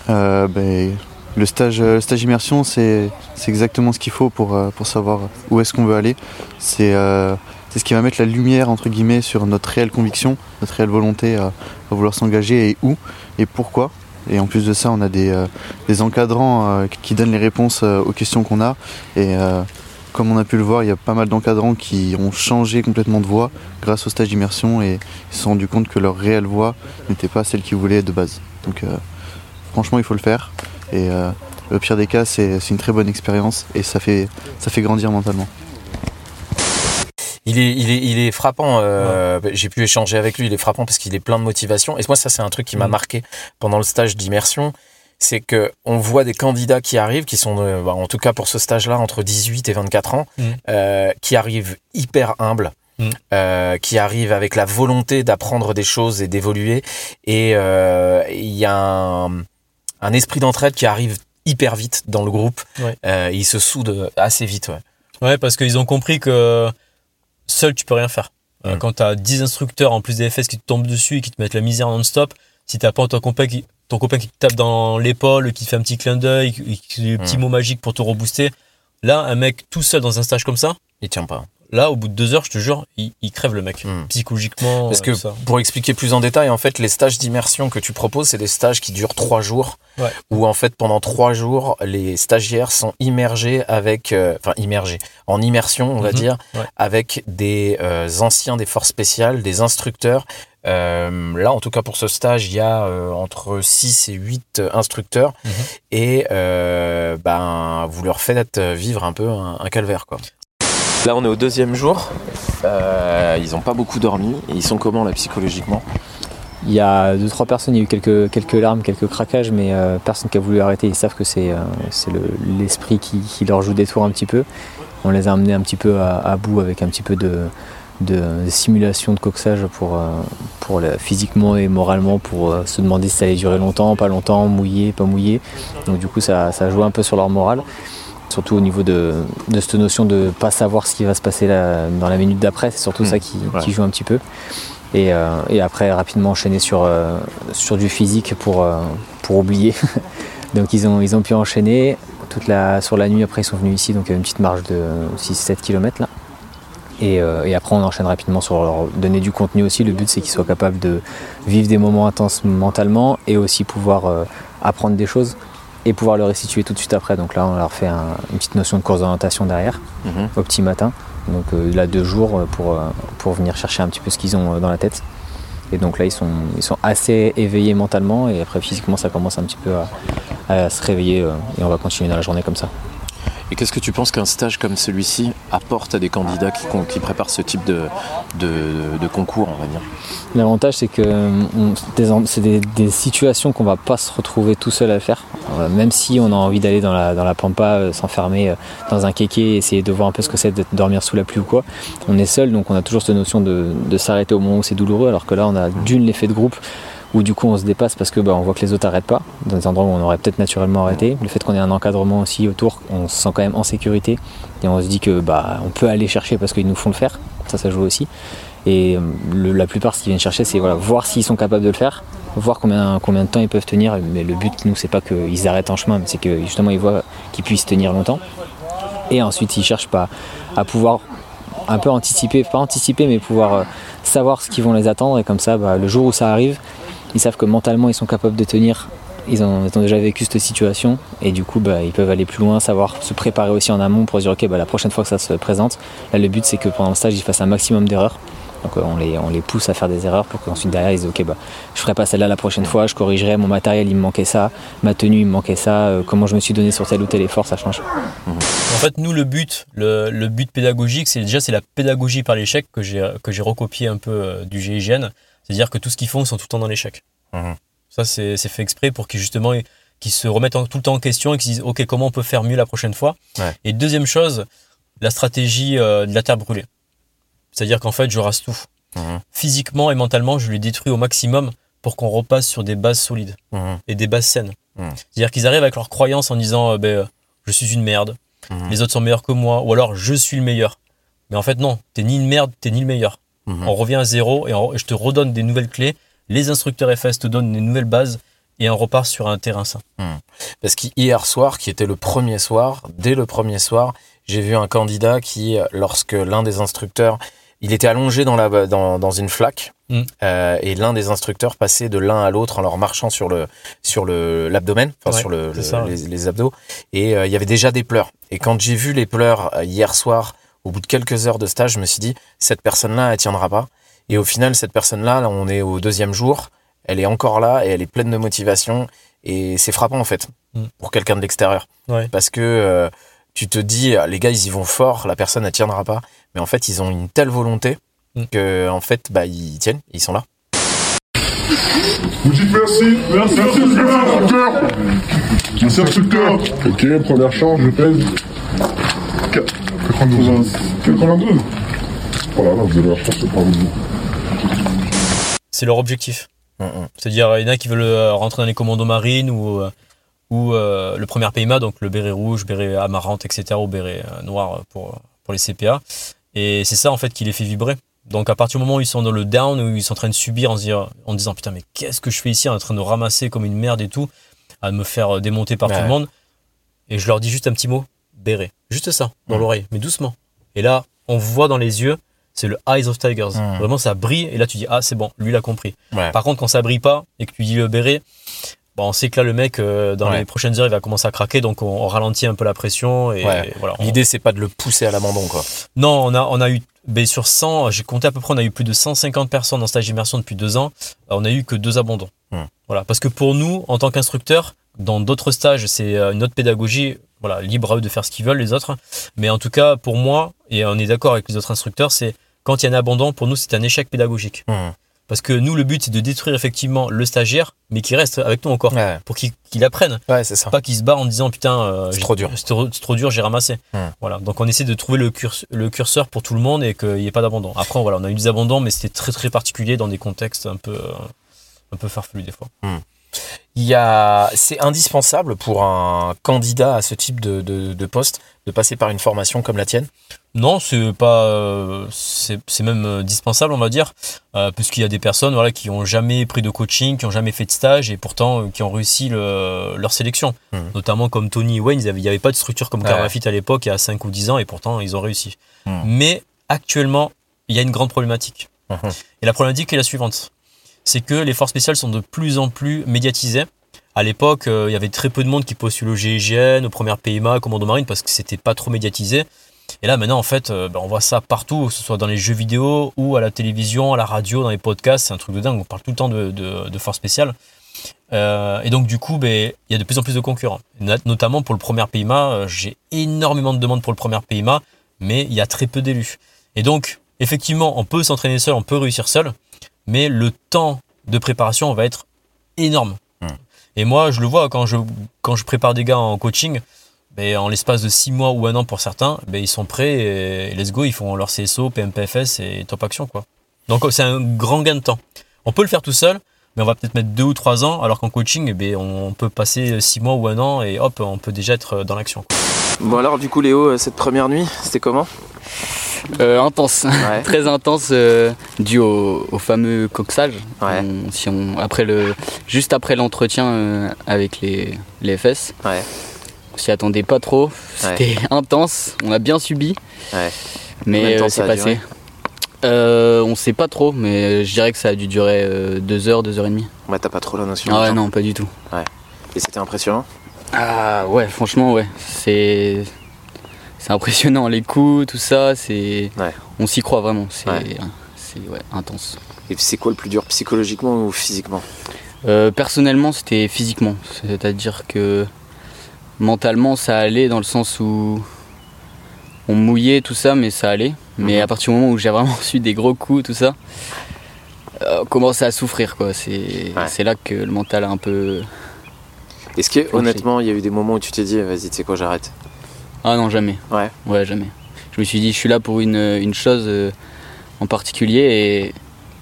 Euh, ben, le, stage, euh, le immersion, c'est exactement ce qu'il faut pour, savoir où est-ce qu'on veut aller. C'est ce qui va mettre la lumière entre guillemets sur notre réelle conviction, notre réelle volonté à, vouloir s'engager et où et pourquoi. Et en plus de ça, on a des, encadrants qui donnent les réponses aux questions qu'on a. Et comme on a pu le voir, il y a pas mal d'encadrants qui ont changé complètement de voie grâce au stage d'immersion et ils se sont rendus compte que leur réelle voie n'était pas celle qu'ils voulaient de base. Donc euh, franchement, il faut le faire. Et euh, le pire des cas, c'est une très bonne expérience et ça fait, ça fait grandir mentalement. Il est, il est, il est frappant. euh, J'ai pu échanger avec lui. Il est frappant parce qu'il est plein de motivation. Et moi, ça, c'est un truc qui m'a Mm. marqué pendant le stage d'immersion. C'est que on voit des candidats qui arrivent, qui sont, euh, bah, en tout cas pour ce stage-là, entre 18 et 24 ans, Mm. euh, qui arrivent hyper humbles, Mm. euh, qui arrivent avec la volonté d'apprendre des choses et d'évoluer. Et euh, il y a un, un esprit d'entraide qui arrive hyper vite dans le groupe. Ouais. Ils se soudent assez vite. Ouais. Ouais, parce qu'ils ont compris que seul tu peux rien faire. Mm. Quand tu as 10 instructeurs en plus des FS qui te tombent dessus et qui te mettent la misère non-stop, si t'as pas ton copain qui ton copain qui te tape dans l'épaule, qui te fait un petit clin d'œil, qui qui des petits Mm. mots magiques pour te rebooster, là un mec tout seul dans un stage comme ça, Il tient pas. Là au bout de deux heures, je te jure, il, il crève le mec Mm. psychologiquement. Parce euh, que ça. pour expliquer plus en détail, en fait, les stages d'immersion que tu proposes, c'est des stages qui durent trois jours, Ouais. où en fait pendant trois jours, les stagiaires sont immergés avec, euh, enfin immergés, en immersion, on va Mhm. dire, Ouais. avec des euh, anciens des forces spéciales, des instructeurs. Euh, là, en tout cas pour ce stage, il y a euh, entre 6 et 8 instructeurs, Mhm. et euh, ben vous leur faites vivre un peu un, un calvaire, quoi. Là, on est au deuxième jour. Euh, ils n'ont pas beaucoup dormi. Ils sont comment là psychologiquement? Il y a deux trois personnes, il y a eu quelques, larmes, quelques craquages, mais euh, personne qui a voulu arrêter. Ils savent que c'est euh, l'esprit qui, leur joue des tours un petit peu. On les a amenés un petit peu à, bout avec un petit peu de, de, simulation de coxage pour, physiquement et moralement pour se demander si ça allait durer longtemps, pas longtemps, mouillé, pas mouillé. Donc du coup ça, ça joue un peu sur leur morale. Surtout au niveau de, de cette notion de pas savoir ce qui va se passer dans la minute d'après, c'est surtout Mm. ça qui, Ouais. qui joue un petit peu. Et, euh, et après rapidement enchaîner sur, euh, sur du physique pour, euh, pour oublier. donc ils ont, ils ont pu enchaîner toute la, sur la nuit. Après ils sont venus ici, donc il y a une petite marge de 6-7 km là. Et, et après on enchaîne rapidement sur leur donner du contenu aussi. Le but c'est qu'ils soient capables de vivre des moments intenses mentalement et aussi pouvoir apprendre des choses et pouvoir le restituer tout de suite après. Donc là on leur fait un- une petite notion de course d'orientation derrière Mhm. au petit matin. Donc euh, là deux jours euh, pour, euh, pour venir chercher un petit peu ce qu'ils ont dans la tête. Et donc là ils sont, ils sont assez éveillés mentalement et après physiquement ça commence un petit peu à, à se réveiller et on va continuer dans la journée comme ça. Et qu'est-ce que tu penses qu'un stage comme celui-ci apporte à des candidats qui, préparent ce type de, concours, on va dire? L'avantage, c'est que c'est des, situations qu'on va pas se retrouver tout seul à faire. Euh, Même si on a envie d'aller dans la, dans la pampa, euh, s'enfermer euh, dans un kéké, essayer de voir un peu ce que c'est de dormir sous la pluie ou quoi, on est seul, donc on a toujours cette notion de, de s'arrêter au moment où c'est douloureux, alors que là, on a d'une l'effet de groupe où du coup on se dépasse parce que bah, on voit que les autres arrêtent pas dans des endroits où on aurait peut-être naturellement arrêté. Le fait qu'on ait un encadrement aussi autour, on se sent quand même en sécurité et on se dit que bah on peut aller chercher parce qu'ils nous font le faire. Ça, ça joue aussi. Et euh, la plupart, ce qu'ils viennent chercher, c'est voilà, voir s'ils sont capables de le faire, voir combien, combien de temps ils peuvent tenir. Mais le but, nous, c'est pas qu'ils arrêtent en chemin, mais c'est que justement ils voient qu'ils puissent tenir longtemps. Et ensuite, ils cherchent pas à pouvoir un peu anticiper, pas anticiper, mais pouvoir euh, savoir ce qui vont les attendre. Et comme ça, bah, le jour où ça arrive, ils savent que mentalement, ils sont capables de tenir. Ils ont, déjà vécu cette situation et du coup bah, ils peuvent aller plus loin, savoir se préparer aussi en amont pour dire ok bah, la prochaine fois que ça se présente, là le but c'est que pendant le stage ils fassent un maximum d'erreurs. Donc euh, on les, on les pousse à faire des erreurs pour qu'ensuite derrière ils disent ok bah je ferai pas celle-là la prochaine fois, je corrigerai mon matériel il me manquait ça, ma tenue il me manquait ça, euh, comment je me suis donné sur tel ou tel effort ça change. En fait, nous, le but, le, le but pédagogique, c'est déjà c'est la pédagogie par l'échec que j'ai que j'ai recopié un peu euh, du GIGN. C'est-à-dire que tout ce qu'ils font, ils sont tout le temps dans l'échec. Mhm. Ça, c'est fait exprès pour qu'ils justement qu'ils se remettent en- tout le temps en question et qu'ils disent ok comment on peut faire mieux la prochaine fois. Ouais. Et deuxième chose, la stratégie euh, de la terre brûlée. C'est-à-dire qu'en fait, je rase tout. Mhm. Physiquement et mentalement, je les détruis au maximum pour qu'on repasse sur des bases solides Mhm. et des bases saines. C'est-à-dire qu'ils arrivent avec leurs croyances en disant euh, ben, euh, je suis une merde, les autres sont meilleurs que moi, ou alors je suis le meilleur. Mais en fait, non, t'es ni une merde, t'es ni le meilleur. Mhm. On revient à zéro et on- je te redonne des nouvelles clés. Les instructeurs FS te donnent des nouvelles bases et on repart sur un terrain sain. Parce qu'hier soir, qui était le premier soir, dès le premier soir, j'ai vu un candidat qui, lorsque l'un des instructeurs, il était allongé dans, la, dans, dans une flaque, Mm. euh, et l'un des instructeurs passait de l'un à l'autre en leur marchant sur le sur le l'abdomen, enfin Ouais, sur le, c'est le- ça, ouais. les, les abdos, et euh, il y avait déjà des pleurs. Et quand j'ai vu les pleurs euh, hier soir, au bout de quelques heures de stage, je me suis dit cette personne-là, elle tiendra pas. Et au final, cette personne-là, là, on est au deuxième jour, elle est encore là et elle est pleine de motivation. Et c'est frappant en fait Mm. pour quelqu'un de l'extérieur. Ouais. Parce que euh, tu te dis, ah, les gars, ils y vont fort, la personne, elle tiendra pas. Mais en fait, ils ont une telle volonté Mm. que, en fait, bah, ils tiennent, ils sont là. Vous dites merci, merci, instructeur Merci instructeur Ok, première charge, je pèse 92. 92 Voilà, là, vous avez la chance de parler de vous. C'est leur objectif. Mm, mm. C'est-à-dire, il y en a qui veulent euh, rentrer dans les commandos marines ou, euh, ou euh, le premier PIMA, donc le béret rouge, béret amarante, etc., ou béret noir pour, pour les CPA. Et c'est ça, en fait, qui les fait vibrer. Donc, à partir du moment où ils sont dans le down, où ils sont en train de subir en se, dire- en disant Putain, mais qu'est-ce que je fais ici En train de ramasser comme une merde et tout, à me faire démonter par tout le monde. Et je leur dis juste un petit mot béret. Juste ça, dans l'oreille, mais doucement. Et là, on voit dans les yeux, c'est le Eyes of Tigers. Mm. Vraiment, ça brille. Et là, tu dis Ah, c'est bon, lui, il a compris. Ouais. Par contre, quand ça brille pas et que tu dis le béret, bon, on sait que là, le mec, euh, dans Ouais. les prochaines heures, il va commencer à craquer. Donc, on, on ralentit un peu la pression. Et, Ouais. voilà. On- L'idée, c'est pas de le pousser à l'abandon, quoi. non, on a, on a eu, ben, sur 100, j'ai compté à peu près, on a eu plus de 150 personnes en stage d'immersion depuis deux ans. Euh, On a eu que deux abandons. Hmm. Voilà. Parce que pour nous, en tant qu'instructeur, dans d'autres stages, c'est euh, une autre pédagogie. Voilà, libre à eux de faire ce qu'ils veulent, les autres. Mais en tout cas, pour moi, et on est d'accord avec les autres instructeurs, c'est quand il y a un abandon, pour nous, c'est un échec pédagogique. Mm. Parce que nous, le but, c'est de détruire effectivement le stagiaire, mais qu'il reste avec nous encore, Ouais, pour qu'il qu'il apprenne. ouais c'est ça. Pas qu'il se barre en disant putain, euh, C'est trop dur. C'est trop, dur, j'ai ramassé. Hmm. Voilà. Donc on essaie de trouver le, curs- le curseur pour tout le monde et qu'il n'y ait pas d'abandon. Après, voilà, on a eu des abandons, mais c'était très très particulier dans des contextes un peu, euh, un peu farfelus des fois. Il y a, c'est indispensable pour un candidat à ce type de, de, de poste de passer par une formation comme la tienne? Non, c'est pas, euh, c'est même euh, dispensable, on va dire, euh, puisqu'il y a des personnes, voilà, qui ont jamais pris de coaching, qui ont jamais fait de stage et pourtant euh, qui ont réussi le- leur sélection. Mhm. Notamment comme Tony Wayne, il n'y avait pas de structure comme Ouais. Carvafit à l'époque, il y a 5 ou 10 ans, et pourtant ils ont réussi. Mhm. Mais actuellement, il y a une grande problématique. Mhm. Et la problématique est la suivante. C'est que les forces spéciales sont de plus en plus médiatisées. À l'époque, euh, il y avait très peu de monde qui postule au GIGN, aux premières PMA, commando marine, parce que c'était pas trop médiatisé. Et là, maintenant, en fait, euh, ben, on voit ça partout, que ce soit dans les jeux vidéo ou à la télévision, à la radio, dans les podcasts. C'est un truc de dingue. On parle tout le temps de, de, de force spéciale. Euh, et donc du coup, ben, il y a de plus en plus de concurrents. Not- Notamment pour le premier PIMA, j'ai énormément de demandes pour le premier PIMA, mais il y a très peu d'élus. Et donc, effectivement, on peut s'entraîner seul, on peut réussir seul, mais le temps de préparation va être énorme. Et moi, je le vois quand je, quand je prépare des gars en coaching, ben, en l'espace de 6 mois ou un an pour certains, ben, ils sont prêts et, et let's go, ils font leur CSO, PMPFS et top action. Quoi. Donc c'est un grand gain de temps. On peut le faire tout seul, mais on va peut-être mettre 2 ou 3 ans, alors qu'en coaching, eh ben, on peut passer 6 mois ou un an et hop, on peut déjà être dans l'action. Bon alors du coup Léo, euh, cette première nuit, c'était comment? Euh, intense, très intense, euh, dû au, au fameux coxage. On- si on, après le, juste après l'entretien euh, avec les, les FS, on s'y attendait pas trop. C'était intense, on a bien subi, mais euh, c'est passé. on sait pas trop, mais je dirais que ça a dû durer 2 heures, 2 heures et demie. Ouais, t'as pas trop la notion. Ah ouais, non, pas du tout. Ouais. Et c'était impressionnant? Ah ouais, franchement, ouais. C'est c'est impressionnant. Les coups, tout ça, c'est. On s'y croit vraiment. C'est c'est, ouais, intense. Et c'est quoi le plus dur, psychologiquement ou physiquement? Euh, personnellement, c'était physiquement. C'est-à-dire que mentalement, ça allait dans le sens où on mouillait, tout ça, mais ça allait. Mais Mhm. à partir du moment où j'ai vraiment reçu des gros coups, tout ça, euh, on commençait à souffrir, quoi. C'est c'est là que le mental a un peu. Est-ce que honnêtement, il y a eu des moments où tu t'es dit, vas-y, tu sais quoi, j'arrête? Ah non, jamais. Ouais. Ouais, jamais. Je me suis dit, je suis là pour une, une chose euh, en particulier et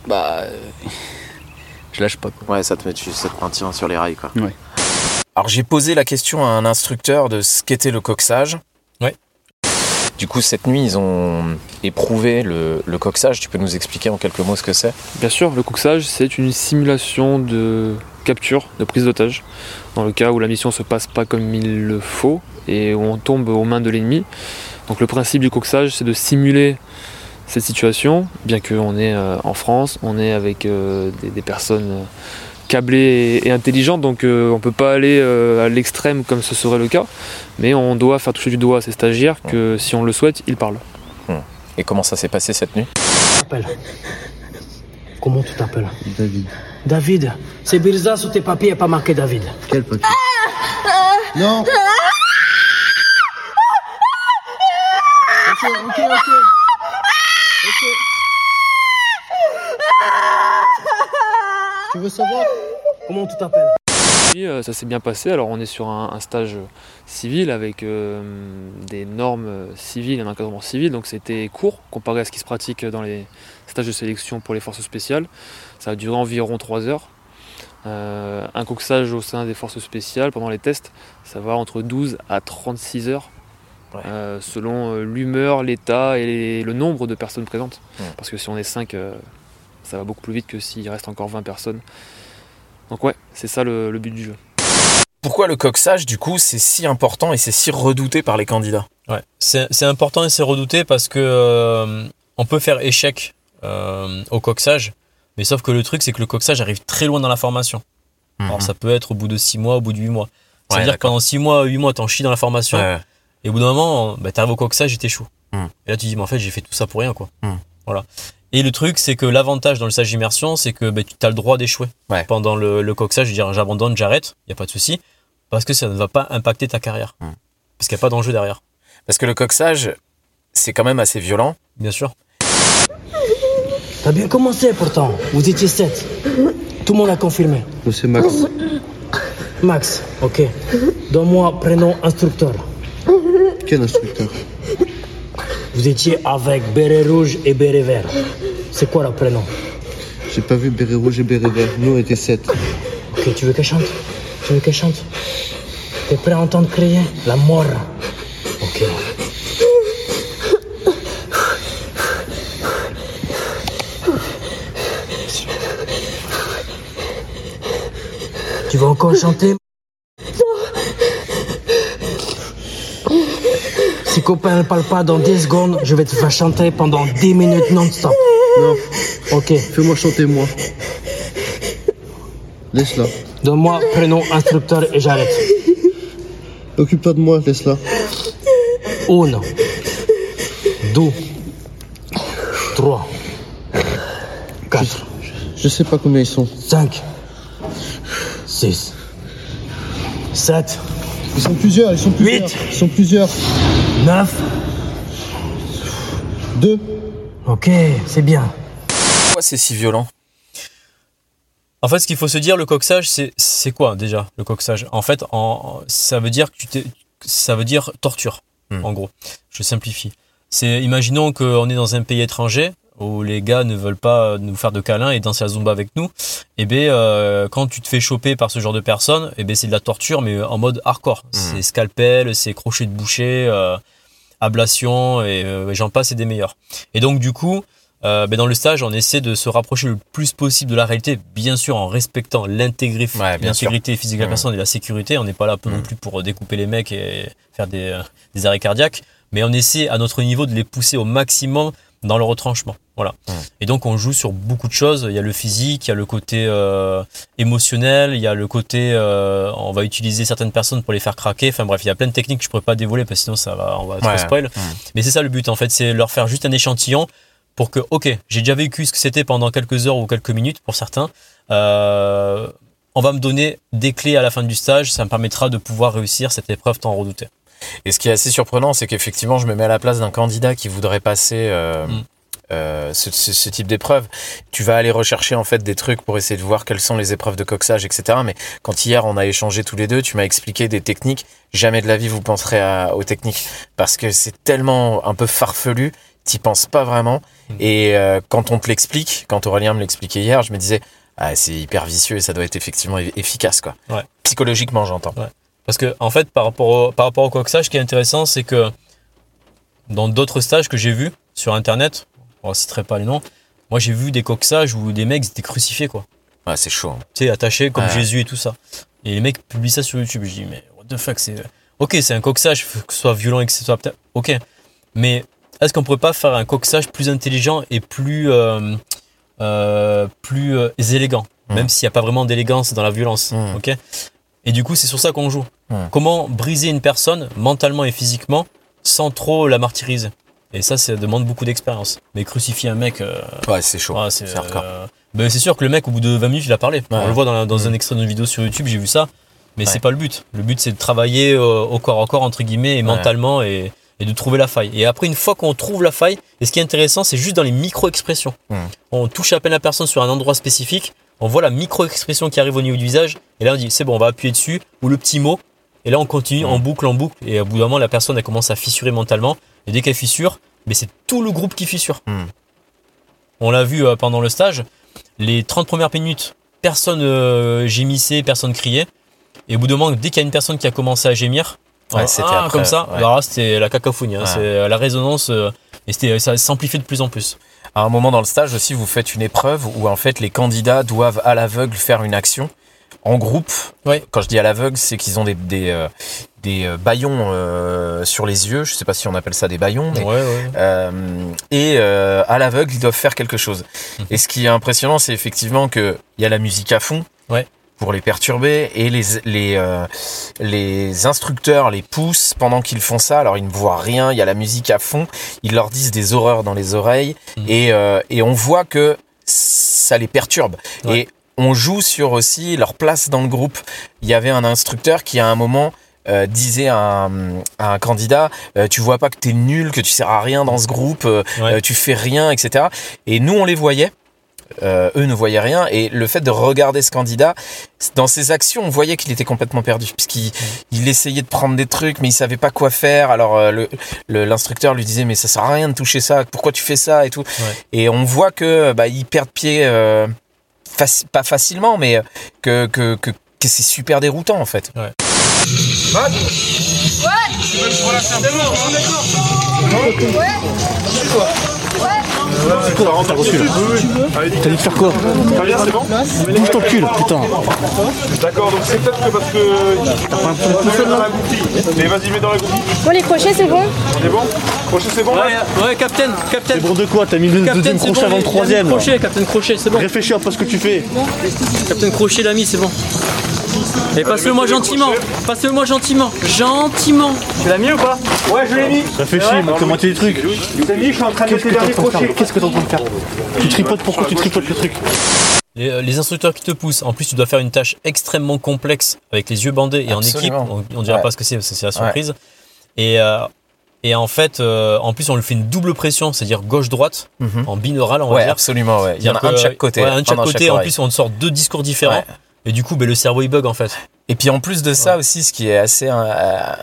bah, euh, je lâche pas. Ouais, ça te, met, tu- ça te maintient sur les rails, quoi. Ouais. Alors j'ai posé la question à un instructeur de ce qu'était le coxage. Ouais. Du coup, cette nuit, ils ont éprouvé le, le coxage. Tu peux nous expliquer en quelques mots ce que c'est? Bien sûr, le coxage, c'est une simulation de capture, de prise d'otage, dans le cas où la mission se passe pas comme il le faut et où on tombe aux mains de l'ennemi. Donc le principe du coxage, c'est de simuler cette situation, bien qu'on est euh, en France, on est avec euh, des, des personnes euh, câblées et, et intelligentes, donc euh, on peut pas aller euh, à l'extrême comme ce serait le cas, mais on doit faire toucher du doigt à ces stagiaires que si on le souhaite, ils parlent. Et comment ça s'est passé cette nuit? Comment tu t'appelles? David. David. C'est bizarre sur tes papiers, il n'y a pas marqué David. Quel papier Non Ok, ok, ok. Tu veux savoir Comment tu t'appelles Oui, euh, ça s'est bien passé. Alors on est sur un, un stage civil avec euh, des normes euh, civiles, un encadrement civil, donc c'était court comparé à ce qui se pratique dans les stages de sélection pour les forces spéciales. Ça a duré environ 3 heures. Euh, un coxage au sein des forces spéciales pendant les tests, ça va entre 12 à 36 heures. Euh, selon euh, l'humeur, l'état et les- le nombre de personnes présentes. Parce que si on est 5, ça va beaucoup plus vite que s'il reste encore 20 personnes. Donc ouais, c'est ça le, le but du jeu. Pourquoi le coxage, du coup, c'est si important et c'est si redouté par les candidats? Ouais, c'est c'est important et c'est redouté parce que euh, on peut faire échec euh, au coxage, mais sauf que le truc c'est que le coxage arrive très loin dans la formation. Alors ça peut être au bout de 6 mois, au bout de 8 mois. Ouais, C'est-à-dire que pendant 6 mois, 8 mois, t'en chies dans la formation, Ouais, ouais. Et au bout d'un moment, bah, t'arrives au coxage et t'échoues. Hmm. Et là tu dis, mais en fait j'ai fait tout ça pour rien quoi. Voilà. Et le truc c'est que l'avantage dans le stage d'immersion, c'est que bah, tu as le droit d'échouer. Pendant le, le coxage, je veux dire j'abandonne, j'arrête, il n'y a pas de souci, parce que ça ne va pas impacter ta carrière. Parce qu'il n'y a pas d'enjeu derrière. Parce que le coxage, c'est quand même assez violent. Bien sûr. T'as bien commencé pourtant. Vous étiez 7. Tout le monde a confirmé. C'est Max. Max, ok. Donne-moi prénom instructeur. Quel instructeur Vous étiez avec béret rouge et béret vert. C'est quoi le prénom J'ai pas vu béret rouge et béret vert. Nous, on était 7. Ok, tu veux qu'elle chante Tu veux qu'elle chante T'es prêt à entendre crier La mort. Ok. Tu veux encore chanter copain ne parle pas dans 10 secondes, je vais te faire chanter pendant 10 minutes non-stop. Non. Ok. Fais-moi chanter, moi. Laisse-la. Donne-moi prénom instructeur et j'arrête. Occupe-toi de moi, laisse-la. Uno. Deux. Trois. Quatre. Je sais pas combien ils sont. Cinq. 6, 7. Ils sont plusieurs, ils sont plusieurs. 8. Ils sont plusieurs. 9. 2. Ok, c'est bien. Pourquoi c'est si violent? En fait, ce qu'il faut se dire, le coxage, c'est c'est quoi déjà le coxage? En fait, en, ça veut dire que tu t'es, ça veut dire torture. En gros, je simplifie. C'est imaginons qu'on est dans un pays étranger où les gars ne veulent pas nous faire de câlins et danser la zumba avec nous. Et ben euh, quand tu te fais choper par ce genre de personnes, et ben c'est de la torture mais en mode hardcore. C'est scalpel, c'est crochet de boucher, euh, ablation et euh, j'en passe et des meilleurs. Et donc du coup, ben dans le stage, on essaie de se rapprocher le plus possible de la réalité, bien sûr en respectant l'intégrité physique de la Mhm. personne et la sécurité. On n'est pas là non plus pour découper les mecs et faire des, des arrêts cardiaques, mais on essaie à notre niveau de les pousser au maximum dans le retranchement. Voilà. Et donc on joue sur beaucoup de choses. Il y a le physique, il y a le côté euh, émotionnel, il y a le côté euh, on va utiliser certaines personnes pour les faire craquer. Enfin bref, il y a plein de techniques que je pourrais pas dévoiler parce que sinon ça va on va trop Ouais. spoil. Mais c'est ça le but en fait, c'est leur faire juste un échantillon pour que ok, j'ai déjà vécu ce que c'était pendant quelques heures ou quelques minutes pour certains. Euh, on va me donner des clés à la fin du stage, ça me permettra de pouvoir réussir cette épreuve tant redoutée. Et ce qui est assez surprenant, c'est qu'effectivement, je me mets à la place d'un candidat qui voudrait passer euh, Mm. euh, ce, ce- ce type d'épreuve. Tu vas aller rechercher en fait des trucs pour essayer de voir quelles sont les épreuves de coxage, etc. Mais quand hier on a échangé tous les deux, tu m'as expliqué des techniques. Jamais de la vie vous penserez à- aux techniques parce que c'est tellement un peu farfelu. T'y penses pas vraiment. Et euh, quand on te l'explique, quand Aurélien me l'expliquait hier, je me disais ah, c'est hyper vicieux et ça doit être effectivement efficace quoi. Ouais. Psychologiquement, j'entends. Parce que, en fait, par rapport au, par rapport au coxage, ce qui est intéressant, c'est que dans d'autres stages que j'ai vus sur Internet, on ne citerai pas les noms, moi j'ai vu des coxages où des mecs étaient crucifiés, quoi. Ouais, c'est chaud. hein. Tu sais, attachés comme Ouais. Jésus et tout ça. Et les mecs publient ça sur YouTube. Je dis, mais what the fuck, c'est. Ok, c'est un coxage, faut que ce soit violent et que ce soit. Ok. Mais est-ce qu'on pourrait pas faire un coxage plus intelligent et plus. euh, euh, plus euh, élégant? Même s'il n'y a pas vraiment d'élégance dans la violence. Ok? Et du coup, c'est sur ça qu'on joue. Comment briser une personne mentalement et physiquement sans trop la martyriser Et ça, ça demande beaucoup d'expérience. Mais crucifier un mec. euh, Ouais, c'est chaud. c'est euh, ben, c'est sûr que le mec, au bout de 20 minutes, il a parlé. On le voit dans, la- dans un extrait d'une vidéo sur YouTube, j'ai vu ça. Mais Ouais. c'est pas le but. Le but, c'est de travailler euh, au corps à corps, entre guillemets, et mentalement, et, et de trouver la faille. Et après, une fois qu'on trouve la faille, et ce qui est intéressant, c'est juste dans les micro-expressions. On touche à peine la personne sur un endroit spécifique, on voit la micro-expression qui arrive au niveau du visage, et là, on dit, c'est bon, on va appuyer dessus, ou le petit mot, et là, on continue en boucle, en boucle, et au bout d'un moment, la personne, elle commence à fissurer mentalement, et dès qu'elle fissure, mais c'est tout le groupe qui fissure. On l'a vu euh, pendant le stage, les 30 premières minutes, personne euh, gémissait, personne criait. Et au bout d'un moment, dès qu'il y a une personne qui a commencé à gémir, Ouais, c'était ah, comme ça, ouais. c'était la cacophonie, hein, c'est euh, la résonance, euh, et ça s'amplifie de plus en plus. À un moment dans le stage aussi, vous faites une épreuve où en fait les candidats doivent à l'aveugle faire une action en groupe. Quand je dis à l'aveugle, c'est qu'ils ont des, des, euh, des euh, baillons euh, sur les yeux. Je sais pas si on appelle ça des baillons. mais, Ouais, ouais. euh, et euh, à l'aveugle, ils doivent faire quelque chose. Mhm. Et ce qui est impressionnant, c'est effectivement qu'il y a la musique à fond. Pour les perturber et les, les, euh, les instructeurs les poussent pendant qu'ils font ça. Alors ils ne voient rien, il y a la musique à fond. Ils leur disent des horreurs dans les oreilles et, euh, et on voit que ça les perturbe. Et on joue sur aussi leur place dans le groupe. Il y avait un instructeur qui à un moment euh, disait à un, à un candidat euh, tu vois pas que t'es nul que tu sers à rien dans ce groupe euh, euh, tu fais rien etc et nous on les voyait euh, eux ne voyaient rien. Et le fait de regarder ce candidat dans ses actions on voyait qu'il était complètement perdu. Puisqu'il il essayait de prendre des trucs mais il savait pas quoi faire. Alors euh, le- le- l'instructeur lui disait mais ça sert à rien de toucher ça. Pourquoi tu fais ça et tout. Et on voit que bah, il perd pied euh, faci- pas facilement mais que, que, que, que c'est super déroutant en fait C'est quoi T'as reçu là T'as dit de faire quoi c'est bon Bouge ton cul là, putain D'accord, donc c'est peut-être que parce que. T'as pas un peu dans la goupille. Mais vas-y, mets dans la goupille. Bon, les crochets, c'est bon On est bon Crochet, c'est bon là Ouais, captain, captain. C'est bon de quoi T'as mis le Captain, deuxième c'est crochet avant le troisième là. Crochet, Captain Crochet, c'est bon. Réfléchis à pas ce que tu fais Captain Crochet l'a mis, c'est bon. Et passe-le-moi gentiment, passe-le-moi gentiment, gentiment. Tu l'as mis ou pas? Ouais, je l'ai mis. Réfléchis, montre moi tes trucs C'est mis, je suis en train de mettre les derniers crochets. Qu'est-ce que t'es en train de faire Tu tripotes pourquoi tu tripotes le truc les, les instructeurs qui te poussent. En plus, tu dois faire une tâche extrêmement complexe avec les yeux bandés et Absolument. en équipe. On, on dira Ouais. pas ce que c'est, c'est la surprise. Et, euh, et en fait, euh, en plus, on lui fait une double pression, c'est-à-dire gauche-droite, Mhm. en binaural, on va Ouais, dire. absolument, ouais. Il y en a un de que- chaque côté. Ouais, un de chaque côté. en plus, on sort deux discours différents. Ouais. Et du coup, ben, le cerveau, il bug, en fait. Et puis en plus de ça aussi, ce qui est assez euh,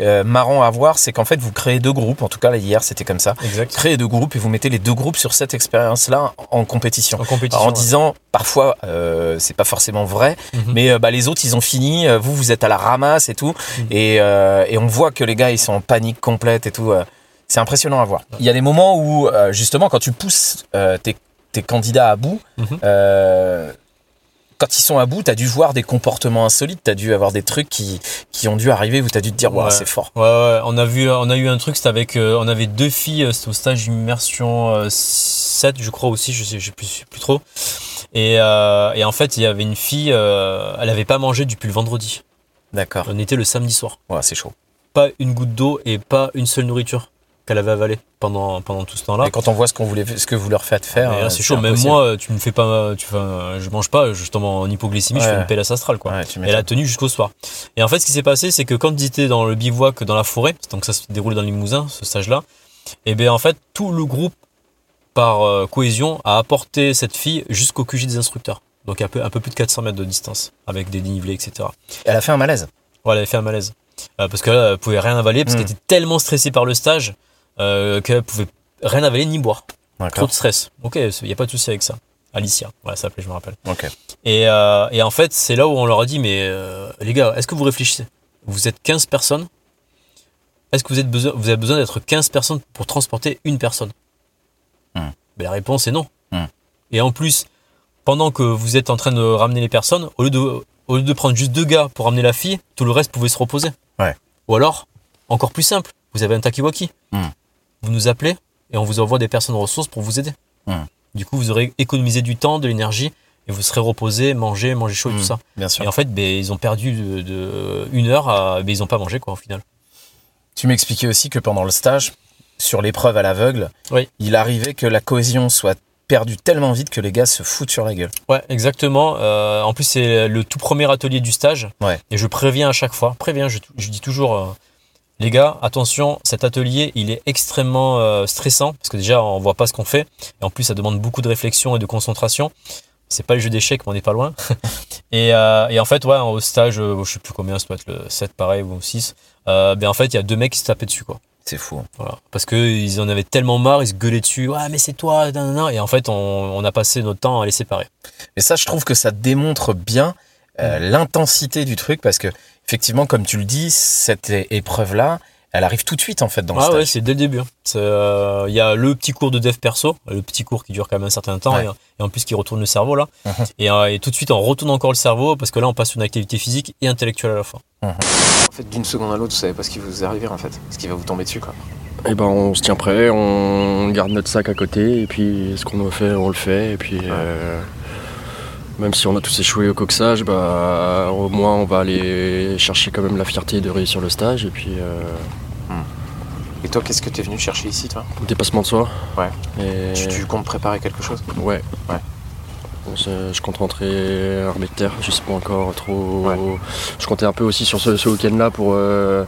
euh, marrant à voir, c'est qu'en fait vous créez deux groupes. En tout cas, là, hier c'était comme ça. Exact. Créez deux groupes et vous mettez les deux groupes sur cette expérience-là en compétition. En compétition. en ouais. disant parfois euh, c'est pas forcément vrai, Mhm. mais euh, bah, les autres ils ont fini, vous vous êtes à la ramasse et tout, Mhm. et, et on voit que les gars ils sont en panique complète et tout. c'est impressionnant à voir. Il y a des moments où justement quand tu pousses tes, tes candidats à bout, Mhm. Quand ils sont à bout, t'as dû voir des comportements insolites, t'as dû avoir des trucs qui, qui ont dû arriver où t'as dû te dire, Ouais. c'est fort. Ouais, ouais, on a vu, on a eu un truc, c'était avec, euh, on avait deux filles, euh, c'était au stage immersion euh, 7, je crois aussi, je sais, je sais plus, plus trop. Et, euh, et en fait, il y avait une fille, elle avait pas mangé depuis le vendredi. D'accord. On était le samedi soir. Ouais, c'est chaud. Pas une goutte d'eau et pas une seule nourriture qu'elle avait avalée pendant, pendant tout ce temps-là. Et quand on voit ce qu'on voulait, ce que vous leur faites faire, euh, c'est chaud. Même impossible. moi, tu me fais pas, tu fais, je mange pas, tombe en hypoglycémie, je fais une pélasse astrale, quoi. Ouais, Et elle a tenu jusqu'au soir. Et en fait, ce qui s'est passé, c'est que quand ils étaient dans le bivouac dans la forêt, donc ça se déroule dans le Limousin, ce stage-là, et bien en fait, tout le groupe, par euh, cohésion, a apporté cette fille jusqu'au QG des instructeurs. Donc un peu, un peu plus de 400 mètres de distance, avec des dénivelés, etc. Elle a fait un malaise. Ouais, elle avait fait un malaise. Euh, parce que là, elle pouvait rien avaler, parce Hmm. qu'elle était tellement stressée par le stage, euh, qu'elle pouvait rien avaler ni boire. Trop de stress. Ok, il n'y a pas de souci avec ça. Alicia, voilà, ça s'appelait, je me rappelle. Ok. Et, euh, et en fait, c'est là où on leur a dit, mais euh, les gars, est-ce que vous réfléchissez? Vous êtes 15 personnes. Est-ce que vous, êtes besoin, vous avez besoin d'être 15 personnes pour transporter une personne? Mais La réponse est non. Hmm. Et en plus, pendant que vous êtes en train de ramener les personnes, au lieu de, au lieu de prendre juste deux gars pour ramener la fille, tout le reste pouvait se reposer. Ouais. Ou alors, encore plus simple, vous avez un takiwaki. Hmm. Vous nous appelez et on vous envoie des personnes ressources pour vous aider. Hmm. Du coup, vous aurez économisé du temps, de l'énergie, et vous serez reposé, manger, manger chaud et tout ça. Bien sûr. Et en fait, ben, ils ont perdu de, de une heure, à, ben, ils n'ont pas mangé quoi au final. Tu m'expliquais aussi que pendant le stage, sur l'épreuve à l'aveugle, Oui. il arrivait que la cohésion soit perdue tellement vite que les gars se foutent sur la gueule. Ouais, exactement. Euh, en plus, c'est le tout premier atelier du stage. Ouais. Et je préviens à chaque fois, préviens, je, je dis toujours, euh, les gars, attention, cet atelier, il est extrêmement euh, stressant, parce que déjà, on voit pas ce qu'on fait, et en plus, ça demande beaucoup de réflexion et de concentration. C'est pas le jeu d'échecs, mais on n'est pas loin. et, euh, et en fait, ouais, au stage, euh, je sais plus combien, ça doit être le 7 pareil, ou 6, euh, ben en fait, il y a deux mecs qui se tapaient dessus, quoi. C'est fou. Voilà. Parce qu'ils en avaient tellement marre, ils se gueulaient dessus, ouais, mais c'est toi, nanana. et en fait, on, on a passé notre temps à les séparer. Et ça, je trouve que ça démontre bien euh, l'intensité du truc parce que, effectivement, comme tu le dis, cette épreuve-là, elle arrive tout de suite en fait dans le Ah stage. ouais, c'est dès le début. hein. Euh, Il y a le petit cours de dev perso, le petit cours qui dure quand même un certain temps, Ouais. et, et en plus qui retourne le cerveau là. Mhm. et, euh, et tout de suite, on retourne encore le cerveau parce que là, on passe sur une activité physique et intellectuelle à la fois. En fait, d'une seconde à l'autre, vous savez pas ce qui vous arrive en fait, ce qui va vous tomber dessus quoi. Et ben on se tient prêt, on garde notre sac à côté et puis ce qu'on doit faire on le fait et puis euh, même si on a tous échoué au coxage, bah au moins on va aller chercher quand même la fierté de réussir le stage et puis euh, Et toi, qu'est-ce que tu es venu chercher ici, toi? Dépassement de soi. Ouais. Et Tu, tu comptes préparer quelque chose? Ouais. Ouais. Je compte rentrer armée de terre, je sais pas encore trop. Je comptais un peu aussi sur ce, ce week-end-là pour euh,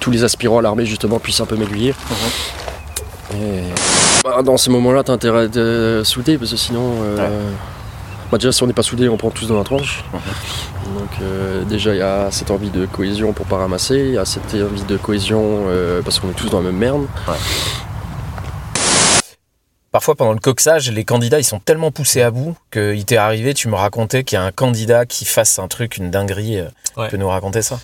tous les aspirants à l'armée justement puissent un peu m'aiguiller. Et bah, dans ces moments-là, t'as intérêt à être soudé parce que sinon, euh, bah, déjà si on n'est pas soudé, on prend tous dans la tronche. Donc euh, déjà il y a cette envie de cohésion pour pas ramasser, il y a cette envie de cohésion euh, parce qu'on est tous dans la même merde. Parfois, pendant le coxage, les candidats, ils sont tellement poussés à bout qu'il t'est arrivé, tu me racontais qu'il y a un candidat qui fasse un truc, une dinguerie. euh, Ouais. Tu peux nous raconter ça?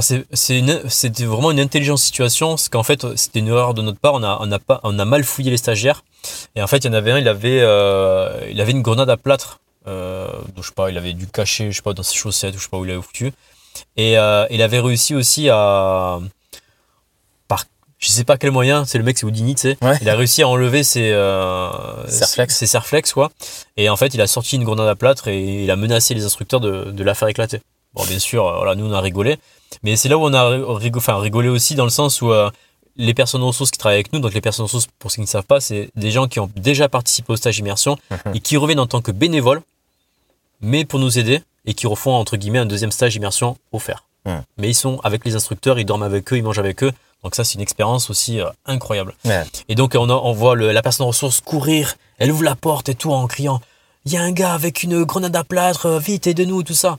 C'était vraiment une intelligente situation, parce qu'en fait c'était une erreur de notre part, on a on a pas on a mal fouillé les stagiaires et en fait il y en avait un, il avait euh, il avait une grenade à plâtre, donc, je sais pas, il avait dû cacher, je sais pas dans ses chaussettes ou je sais pas où il avait foutu. Et euh, il avait réussi aussi à par je sais pas quel moyen, c'est le mec c'est Houdini, tu sais, il a réussi à enlever ses euh, Serflex. ses serflex quoi. Et en fait il a sorti une grenade à plâtre et il a menacé les instructeurs de, de la faire éclater. Bon, bien sûr, euh, voilà, nous on a rigolé, mais c'est là où on a rigolé, enfin, rigolé aussi dans le sens où euh, les personnes ressources qui travaillent avec nous, donc les personnes ressources, pour ceux qui ne savent pas, c'est des gens qui ont déjà participé au stage immersion Mhm. et qui reviennent en tant que bénévoles mais pour nous aider et qui refont entre guillemets un deuxième stage immersion offert. Hmm. Mais ils sont avec les instructeurs, ils dorment avec eux, ils mangent avec eux. Donc ça, c'est une expérience aussi euh, incroyable. Et donc on, a- on voit le- la personne en ressources courir, elle ouvre la porte et tout en criant il y a un gars avec une grenade à plâtre, vite aide-nous tout ça.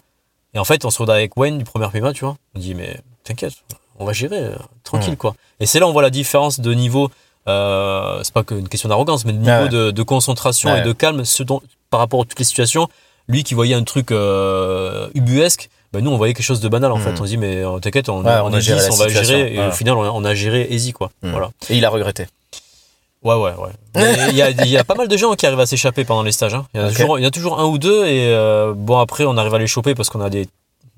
Et en fait, on se retrouve avec Wayne du premier PMA, tu vois. On dit mais t'inquiète, on va gérer euh, tranquille Ouais. quoi. Et c'est là on voit la différence de niveau. Euh, c'est pas qu'une question d'arrogance, mais de niveau Ouais, de, de concentration Ouais. et de calme, ce dont, par rapport à toutes les situations. Lui qui voyait un truc euh, ubuesque, ben nous on voyait quelque chose de banal en fait. On se dit mais t'inquiète, on, on on est géré 10, la on va gérer. Et au final, on a, on a géré easy quoi. Mhm. Voilà. Et il a regretté. Ouais, ouais, ouais. Il y, a, il y a pas mal de gens qui arrivent à s'échapper pendant les stages. hein. Il, y en a toujours, il y en a toujours un ou deux, et euh, bon, après, on arrive à les choper parce qu'on a des,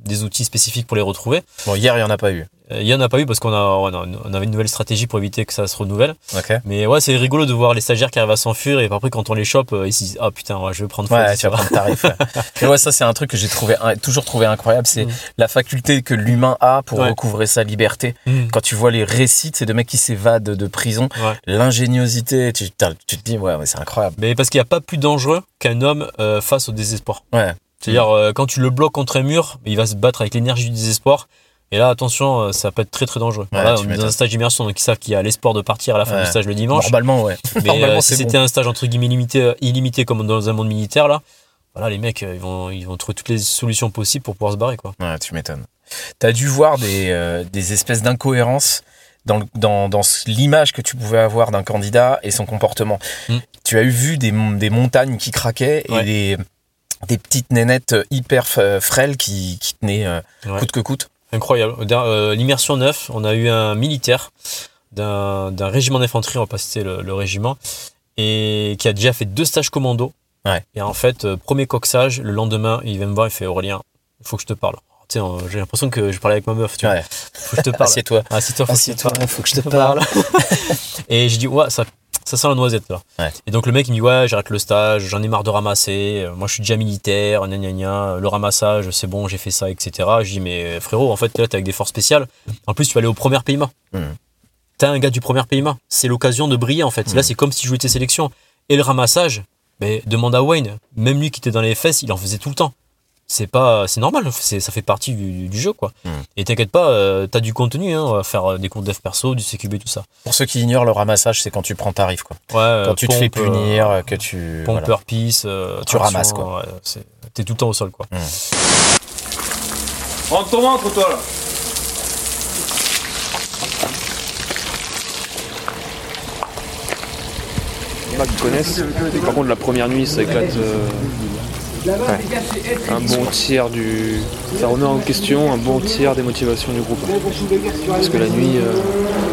des outils spécifiques pour les retrouver. Bon, hier, il n'y en a pas eu. Euh, Il y en a pas eu parce qu'on a, on avait une nouvelle stratégie pour éviter que ça se renouvelle. Ok. Mais ouais, c'est rigolo de voir les stagiaires qui arrivent à s'enfuir et après, quand on les chope, euh, ils se disent Ah putain, ouais, je vais prendre Ouais, tu vas prendre tarif. ouais. Mais ouais, ça, c'est un truc que j'ai trouvé, toujours trouvé incroyable. C'est la faculté que l'humain a pour Mm. Recouvrer sa liberté. Mm. Quand tu vois les récits de ces deux mecs qui s'évadent de prison, Ouais. l'ingéniosité, tu, te dis, ouais, ouais, c'est incroyable. Mais parce qu'il n'y a pas plus dangereux qu'un homme euh, face au désespoir. Ouais. C'est-à-dire, euh, quand tu le bloques contre un mur, il va se battre avec l'énergie du désespoir. Et là, attention, euh, ça peut être très très dangereux. Ouais, Là, tu on est dans un stage d'immersion, donc ils savent qu'il y a l'espoir de partir à la fin Ouais. du stage le dimanche. Normalement, ouais. Mais Normalement, euh, si bon. c'était un stage entre guillemets limité, euh, illimité comme dans un monde militaire, là, voilà, les mecs, ils vont, ils vont trouver toutes les solutions possibles pour pouvoir se barrer, quoi. Ouais, tu m'étonnes. T'as dû voir des, euh, des espèces d'incohérences dans, le- dans, dans ce- l'image que tu pouvais avoir d'un candidat et son comportement. Mm. Tu as eu vu des, mon- des montagnes qui craquaient et Ouais. des, des petites nénettes hyper f- frêles qui, qui tenaient euh, Ouais. coûte que coûte. Incroyable. Euh, L'immersion 9, on a eu un militaire d'un d'un régiment d'infanterie, on va pas citer le, le régiment, et qui a déjà fait deux stages commando. Ouais. Et en fait, euh, premier coxage, le lendemain, il vient me voir, il fait Aurélien, il faut que je te parle. Euh, j'ai l'impression que je parlais avec ma meuf, tu vois. Ouais. Faut que je te parle. Assieds-toi. Assieds-toi, faut, te faut que je te parle. parle. et je dis, ouais, ça, ça sent la noisette, là. Ouais. Et donc le mec, il me dit, ouais, j'arrête le stage, j'en ai marre de ramasser, euh, moi je suis déjà militaire, gna gna gna, le ramassage, c'est bon, j'ai fait ça, etc. Je dis, mais frérot, en fait, là, t'es avec des forces spéciales. En plus, tu vas aller au premier PIMA. Mhm. T'as un gars du premier PIMA. C'est l'occasion de briller, en fait. Là, c'est comme si je jouais tes sélections. Et le ramassage, mais demande à Wayne, même lui qui était dans les fesses, il en faisait tout le temps. C'est pas, c'est normal, c'est, ça fait partie du, du jeu, quoi. Mhm. Et t'inquiète pas, euh, t'as du contenu, hein, on va faire euh, des comptes dev perso, du CQB, tout ça. Pour ceux qui ignorent, le ramassage, c'est quand tu prends tarif. Quoi. Ouais, euh, quand tu te fais punir, euh, que tu. Pomper voilà. piece, euh, Tu ramasses, quoi. ouais, t'es tout le temps au sol, quoi. Rentre ton ventre, toi, là. Il y en a qui connaissent. Par contre, la première nuit, ça éclate un bon tiers du. Ça remet en question un bon tiers des motivations du groupe. Parce que la nuit, euh,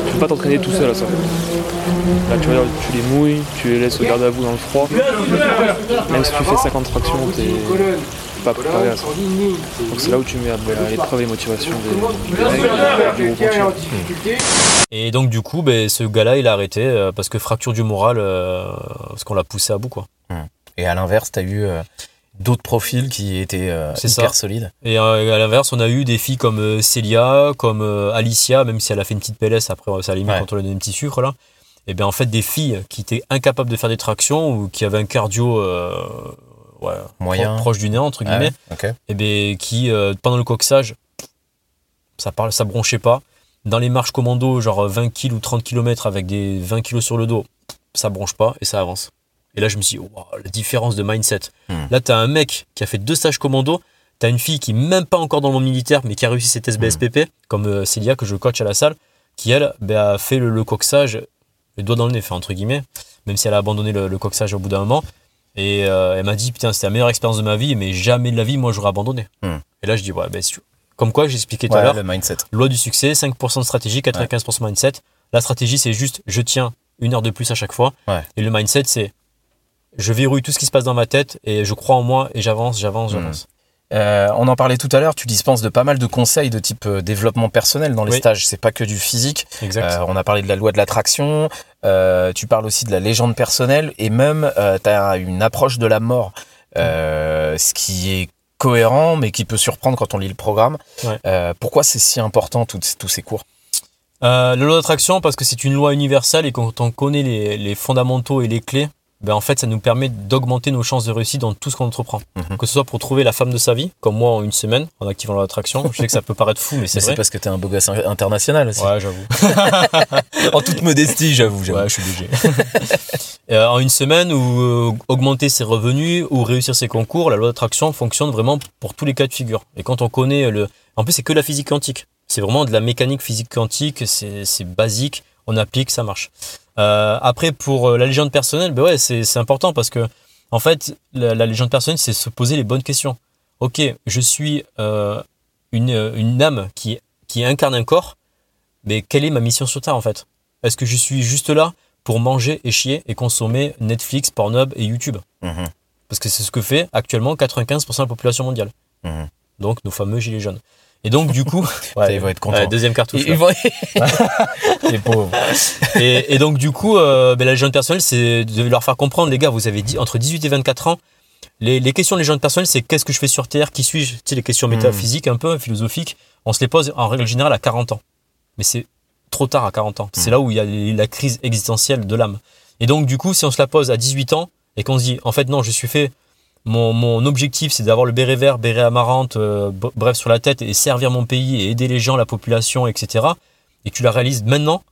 tu peux pas t'entraîner tout seul à ça. Là, tu regardes, tu les mouilles, tu les laisses au garde à vous dans le froid. Même si tu fais 50 tractions, t'es pas préparé à ça. Donc c'est là où tu mets à l'épreuve les motivations des, des mecs, du groupe entier. Et donc, du coup, ben, ce gars-là, il a arrêté euh, parce que fracture du moral, euh, parce qu'on l'a poussé à bout, quoi. Et à l'inverse, t'as eu euh, d'autres profils qui étaient euh, hyper ça. solides. Et euh, à l'inverse, on a eu des filles comme euh, Célia, comme euh, Alicia, même si elle a fait une petite PLS, après ça a limite Ouais. quand on lui a donné un petit sucre là. Et bien en fait, des filles qui étaient incapables de faire des tractions ou qui avaient un cardio euh, ouais, Moyen. pro- proche du néant, entre Ouais, guillemets, et bien qui, pendant le coxage, ça, parle, ça bronchait pas. Dans les marches commando, genre 20 kg ou 30 km avec des 20 kg sur le dos, ça bronche pas et ça avance. Et là, je me suis dit, wow, la différence de mindset. Hmm. Là, tu as un mec qui a fait deux stages commando, tu as une fille qui, même pas encore dans le monde militaire, mais qui a réussi cette SBSPP, comme euh, Célia, que je coach à la salle, qui, elle, ben, a fait le, le coxage, le doigt dans le nez, enfin, entre guillemets, même si elle a abandonné le, le coxage au bout d'un moment. Et euh, elle m'a dit, putain, c'était la meilleure expérience de ma vie, mais jamais de la vie, moi, j'aurais abandonné. Hmm. Et là, je dis, ouais, ben, si tu- comme quoi, j'ai expliqué tout Ouais, à l'heure. Loi du succès, 5% de stratégie, 95% mindset. La stratégie, c'est juste, je tiens une heure de plus à chaque fois. Ouais. Et le mindset, c'est, je verrouille tout ce qui se passe dans ma tête et je crois en moi et j'avance, j'avance, Hmm. j'avance. Euh, on en parlait tout à l'heure, tu dispenses de pas mal de conseils de type euh, développement personnel dans les Oui. stages. C'est pas que du physique. Exact. Euh, on a parlé de la loi de l'attraction. euh, tu parles aussi de la légende personnelle et même tu as une approche de la mort, euh, ce qui est cohérent mais qui peut surprendre quand on lit le programme. Ouais. Euh, pourquoi c'est si important tous tous ces cours? Euh, la loi d'attraction, parce que c'est une loi universelle et quand on connaît les, les fondamentaux et les clés, ben en fait, ça nous permet d'augmenter nos chances de réussite dans tout ce qu'on entreprend. Que ce soit pour trouver la femme de sa vie, comme moi en une semaine, en activant l'attraction. Je sais que ça peut paraître fou, mais c'est vrai. c'est parce que t'es un beau gosse international aussi. Ouais, j'avoue. en toute modestie, j'avoue. j'avoue. Ouais, je suis obligé. Euh, en une semaine, ou euh, augmenter ses revenus, ou réussir ses concours, la loi d'attraction fonctionne vraiment pour tous les cas de figure. Et quand on connaît le... En plus, c'est que la physique quantique. C'est vraiment de la mécanique physique quantique, c'est c'est basique, on applique, ça marche. Euh, après, pour euh, la légende personnelle, ben ouais, c'est important parce que, en fait, la, la légende personnelle, c'est se poser les bonnes questions. Ok, je suis euh, une, une âme qui, qui incarne un corps, mais quelle est ma mission sur Terre en fait? Est-ce que je suis juste là pour manger et chier et consommer Netflix, Pornhub et YouTube? Mhm. Parce que c'est ce que fait actuellement 95% de la population mondiale. Mhm. Donc nos fameux gilets jaunes. Et donc du coup, Ça, ils vont être contents. Ouais, deuxième cartouche. Ils vont- Les pauvres. Et, et donc du coup, euh, ben, la légende personnelle, c'est de leur faire comprendre, les gars, vous avez dit entre 18 et 24 ans. Les, les questions de légende personnelle, c'est qu'est-ce que je fais sur Terre, qui suis-je Tu sais, les questions métaphysiques un peu, philosophiques, on se les pose en règle générale à 40 ans. Mais c'est trop tard à 40 ans. C'est là où il y a la crise existentielle de l'âme. Et donc du coup, si on se la pose à 18 ans et qu'on se dit, en fait non, je suis fait, mon, mon objectif c'est d'avoir le béret vert, béret amarante, euh, bref, sur la tête et servir mon pays et aider les gens, la population, etc. Et tu la réalises maintenant,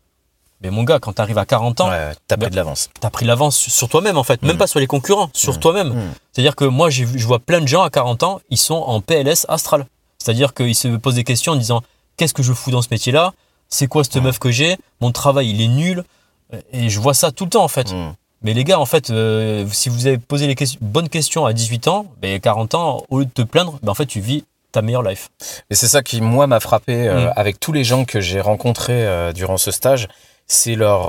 mais mon gars, quand tu arrives à 40 ans, t'as pris de l'avance. T'as pris de l'avance sur toi-même en fait, même pas sur les concurrents, sur toi-même. C'est-à-dire que moi, je vois plein de gens à 40 ans, ils sont en PLS astral. C'est-à-dire qu'ils se posent des questions en disant qu'est-ce que je fous dans ce métier-là? C'est quoi cette meuf que j'ai? Mon travail, il est nul. Et je vois ça tout le temps en fait. Mais les gars, en fait, euh, si vous avez posé les bonnes questions à 18 ans, ben 40 ans, au lieu de te plaindre, ben en fait, tu vis ta meilleure life. Et c'est ça qui, moi, m'a frappé euh, Mm. avec tous les gens que j'ai rencontrés euh, durant ce stage. C'est leur.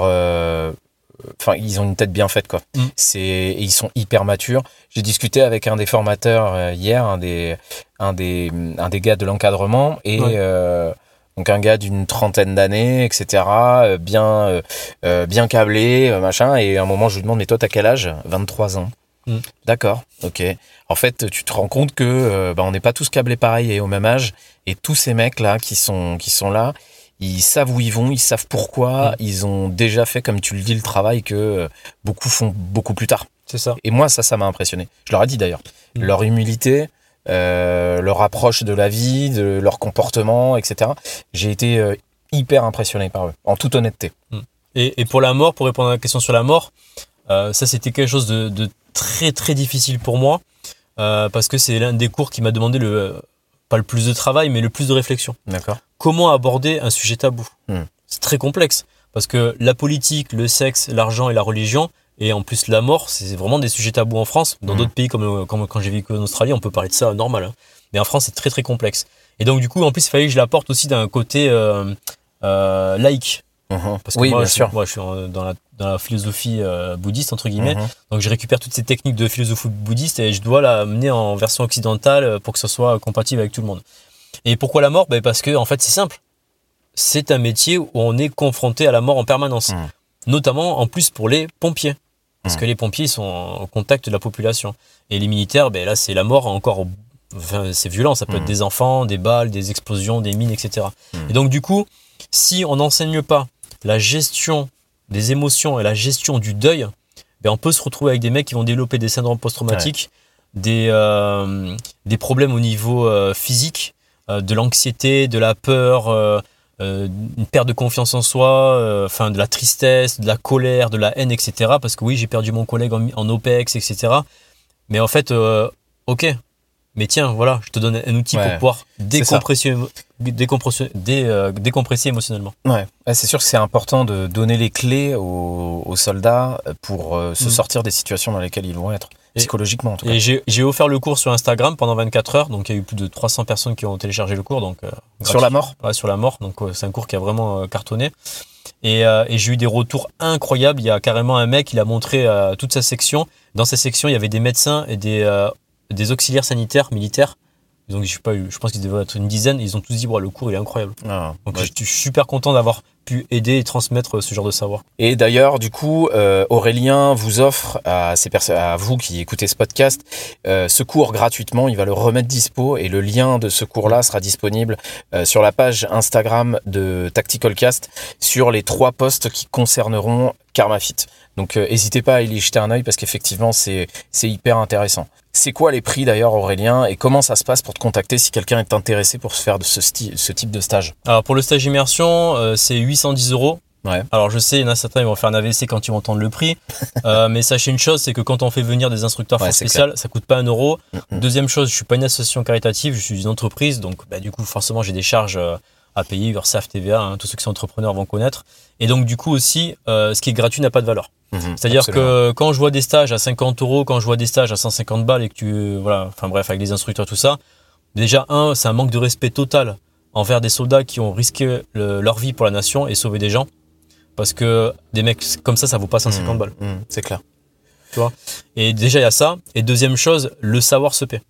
Enfin, ils ont une tête bien faite, quoi. Mm. C'est, et ils sont hyper matures. J'ai discuté avec un des formateurs hier, un des, un des, un des gars de l'encadrement, et Ouais. Donc un gars d'une trentaine d'années, etc., euh, bien, euh, euh, bien câblé, machin. Et à un moment, je lui demande, mais toi, t'as quel âge? 23 ans. Mm. D'accord, ok. En fait, tu te rends compte que euh, bah, on n'est pas tous câblés pareil et au même âge. Et tous ces mecs là qui sont qui sont là, ils savent où ils vont, ils savent pourquoi. Ils ont déjà fait, comme tu le dis, le travail que beaucoup font beaucoup plus tard. C'est ça. Et moi, ça, ça m'a impressionné. Je leur ai dit d'ailleurs, Mm. leur humilité, euh, leur approche de la vie, de leur comportement, etc. J'ai été euh, hyper impressionné par eux, en toute honnêteté. Et, et pour la mort, pour répondre à la question sur la mort, euh, ça c'était quelque chose de, de très très difficile pour moi euh, parce que c'est l'un des cours qui m'a demandé le pas le plus de travail mais le plus de réflexion. D'accord. Comment aborder un sujet tabou? Hmm. C'est très complexe parce que la politique, le sexe, l'argent et la religion et en plus la mort, c'est vraiment des sujets tabous en France. Dans Hmm. d'autres pays comme, comme quand j'ai vécu en Australie, on peut parler de ça normal. hein. Mais en France, c'est très très complexe. Et donc du coup, en plus, il fallait que je l'apporte aussi d'un côté euh, euh, laïque. Parce que Oui, moi, bien je, sûr. moi, je suis dans la, dans la philosophie euh, bouddhiste, entre guillemets. Mhm. Donc, je récupère toutes ces techniques de philosophie bouddhiste et je dois la mener en version occidentale euh, pour que ce soit compatible avec tout le monde. Et pourquoi la mort? Ben Parce que, en fait, c'est simple. C'est un métier où on est confronté à la mort en permanence. Notamment, en plus, pour les pompiers. Parce que les pompiers sont en contact de la population. Et les militaires, ben là, c'est la mort encore. Enfin, c'est violent. Ça peut être des enfants, des balles, des explosions, des mines, etc. Et donc, du coup, si on n'enseigne pas la gestion des émotions et la gestion du deuil, ben on peut se retrouver avec des mecs qui vont développer des syndromes post-traumatiques, des, euh, des problèmes au niveau euh, physique, euh, de l'anxiété, de la peur, euh, une perte de confiance en soi, euh, enfin de la tristesse, de la colère, de la haine, etc. Parce que oui, j'ai perdu mon collègue en, en OPEX, etc. Mais en fait, euh, ok. Mais tiens, voilà, je te donne un outil Ouais, pour pouvoir décompresser, décompresser, dé- euh, décompresser émotionnellement. Ouais, Ouais, c'est sûr que c'est important de donner les clés aux, aux soldats pour euh, se Mm. sortir des situations dans lesquelles ils vont être, psychologiquement en tout cas. Et j'ai offert le cours sur Instagram pendant 24 heures, donc il y a eu plus de 300 personnes qui ont téléchargé le cours. Donc, euh, Sur la mort Ouais, sur la mort, donc euh, c'est un cours qui a vraiment euh, cartonné. Et, euh, et j'ai eu des retours incroyables. Il y a carrément un mec, il a montré euh, toute sa section. Dans sa section, il y avait des médecins et des, euh, des auxiliaires sanitaires militaires. Donc je sais pas, je pense qu'ils devaient être une dizaine. Ils ont tous dit, Bon, le cours il est incroyable. Ah, donc ouais. je suis super content d'avoir pu aider et transmettre ce genre de savoir. Et d'ailleurs, du coup, euh, Aurélien vous offre à, ces à vous qui écoutez ce podcast euh, ce cours gratuitement. Il va le remettre dispo et le lien de ce cours-là sera disponible euh, sur la page Instagram de Tactical Cast sur les trois posts qui concerneront KarmaFit. Donc n'hésitez pas à y jeter un œil parce qu'effectivement c'est c'est hyper intéressant. C'est quoi les prix d'ailleurs Aurélien et comment ça se passe pour te contacter si quelqu'un est intéressé pour se faire de ce, ce type de stage? Alors pour le stage immersion, c'est 810 euros. Ouais. Alors je sais, il y en a certains ils vont faire un AVC quand ils vont entendre le prix, euh, mais sachez une chose, c'est que quand on fait venir des instructeurs Ouais, spéciale, ça coûte pas un euro. Mhm. Deuxième chose, je suis pas une association caritative, je suis une entreprise, donc bah, du coup forcément j'ai des charges euh, à payer, URSAF, TVA, hein, tous ceux qui sont entrepreneurs vont connaître. Et donc du coup aussi, euh, ce qui est gratuit n'a pas de valeur. Mhm, C'est-à-dire que quand je vois des stages à 50 euros, quand je vois des stages à 150 balles et que tu, voilà, enfin bref, avec les instructeurs tout ça, déjà un, c'est un manque de respect total envers des soldats qui ont risqué le- leur vie pour la nation et sauvé des gens. Parce que des mecs comme ça, ça vaut pas 150 Mhm, balles. mhm, c'est clair. Tu vois? Et déjà, il y a ça. Et deuxième chose, le savoir se paie.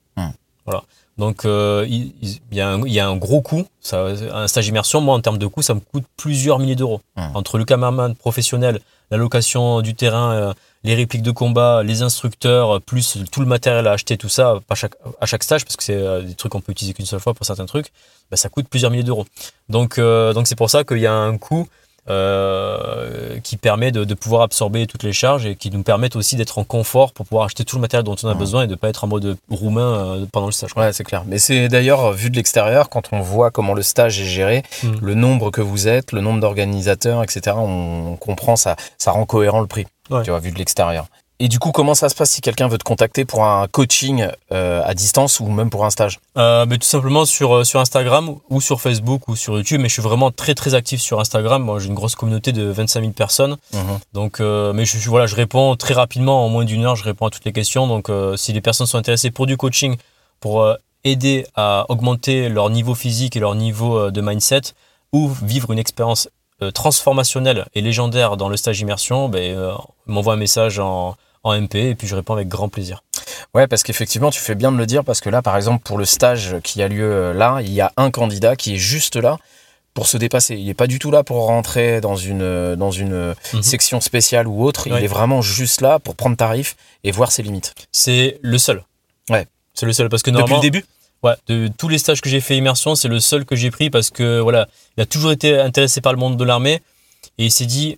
Voilà. Donc, euh, il, il y a un, il y a un gros coût. Ça, un stage immersion, moi, en termes de coût, ça me coûte plusieurs milliers d'euros. Mhm. Entre le cameraman professionnel, la location du terrain, euh, les répliques de combat, les instructeurs, euh, plus tout le matériel à acheter, tout ça, à chaque, à chaque stage, parce que c'est des trucs qu'on peut utiliser qu'une seule fois pour certains trucs, bah, ça coûte plusieurs milliers d'euros. Donc, euh, donc c'est pour ça qu'il y a un coût euh, qui permet de, de pouvoir absorber toutes les charges et qui nous permettent aussi d'être en confort pour pouvoir acheter tout le matériel dont on a besoin et de pas être en mode roumain euh, pendant le stage. quoi. Ouais, c'est clair. Mais c'est d'ailleurs vu de l'extérieur, quand on voit comment le stage est géré, Mm. le nombre que vous êtes, le nombre d'organisateurs, etc., on, on comprend ça, ça rend cohérent le prix. Ouais. Tu vois, vu de l'extérieur. Et du coup, comment ça se passe si quelqu'un veut te contacter pour un coaching euh, à distance ou même pour un stage? Euh, mais tout simplement sur, euh, sur Instagram ou sur Facebook ou sur YouTube. Mais je suis vraiment très très actif sur Instagram. Moi, j'ai une grosse communauté de 25 000 personnes. Mhm. Donc, euh, mais je, je- voilà, je réponds très rapidement. En moins d'une heure, je réponds à toutes les questions. Donc, si les personnes sont intéressées pour du coaching, pour aider à augmenter leur niveau physique et leur niveau de mindset, ou vivre une expérience transformationnelle et légendaire dans le stage immersion, ben, m'envoie un message en, en MP et puis je réponds avec grand plaisir. Ouais, parce qu'effectivement, tu fais bien de le dire, parce que là, par exemple, pour le stage qui a lieu euh, là, il y a un candidat qui est juste là pour se dépasser. Il n'est pas du tout là pour rentrer dans une, euh, dans une euh, section spéciale ou autre. Il est vraiment juste là pour prendre tarif et voir ses limites. C'est le seul. Ouais. C'est le seul parce que Depuis le début Ouais, de tous les stages que j'ai fait immersion, c'est le seul que j'ai pris parce que voilà, il a toujours été intéressé par le monde de l'armée et il s'est dit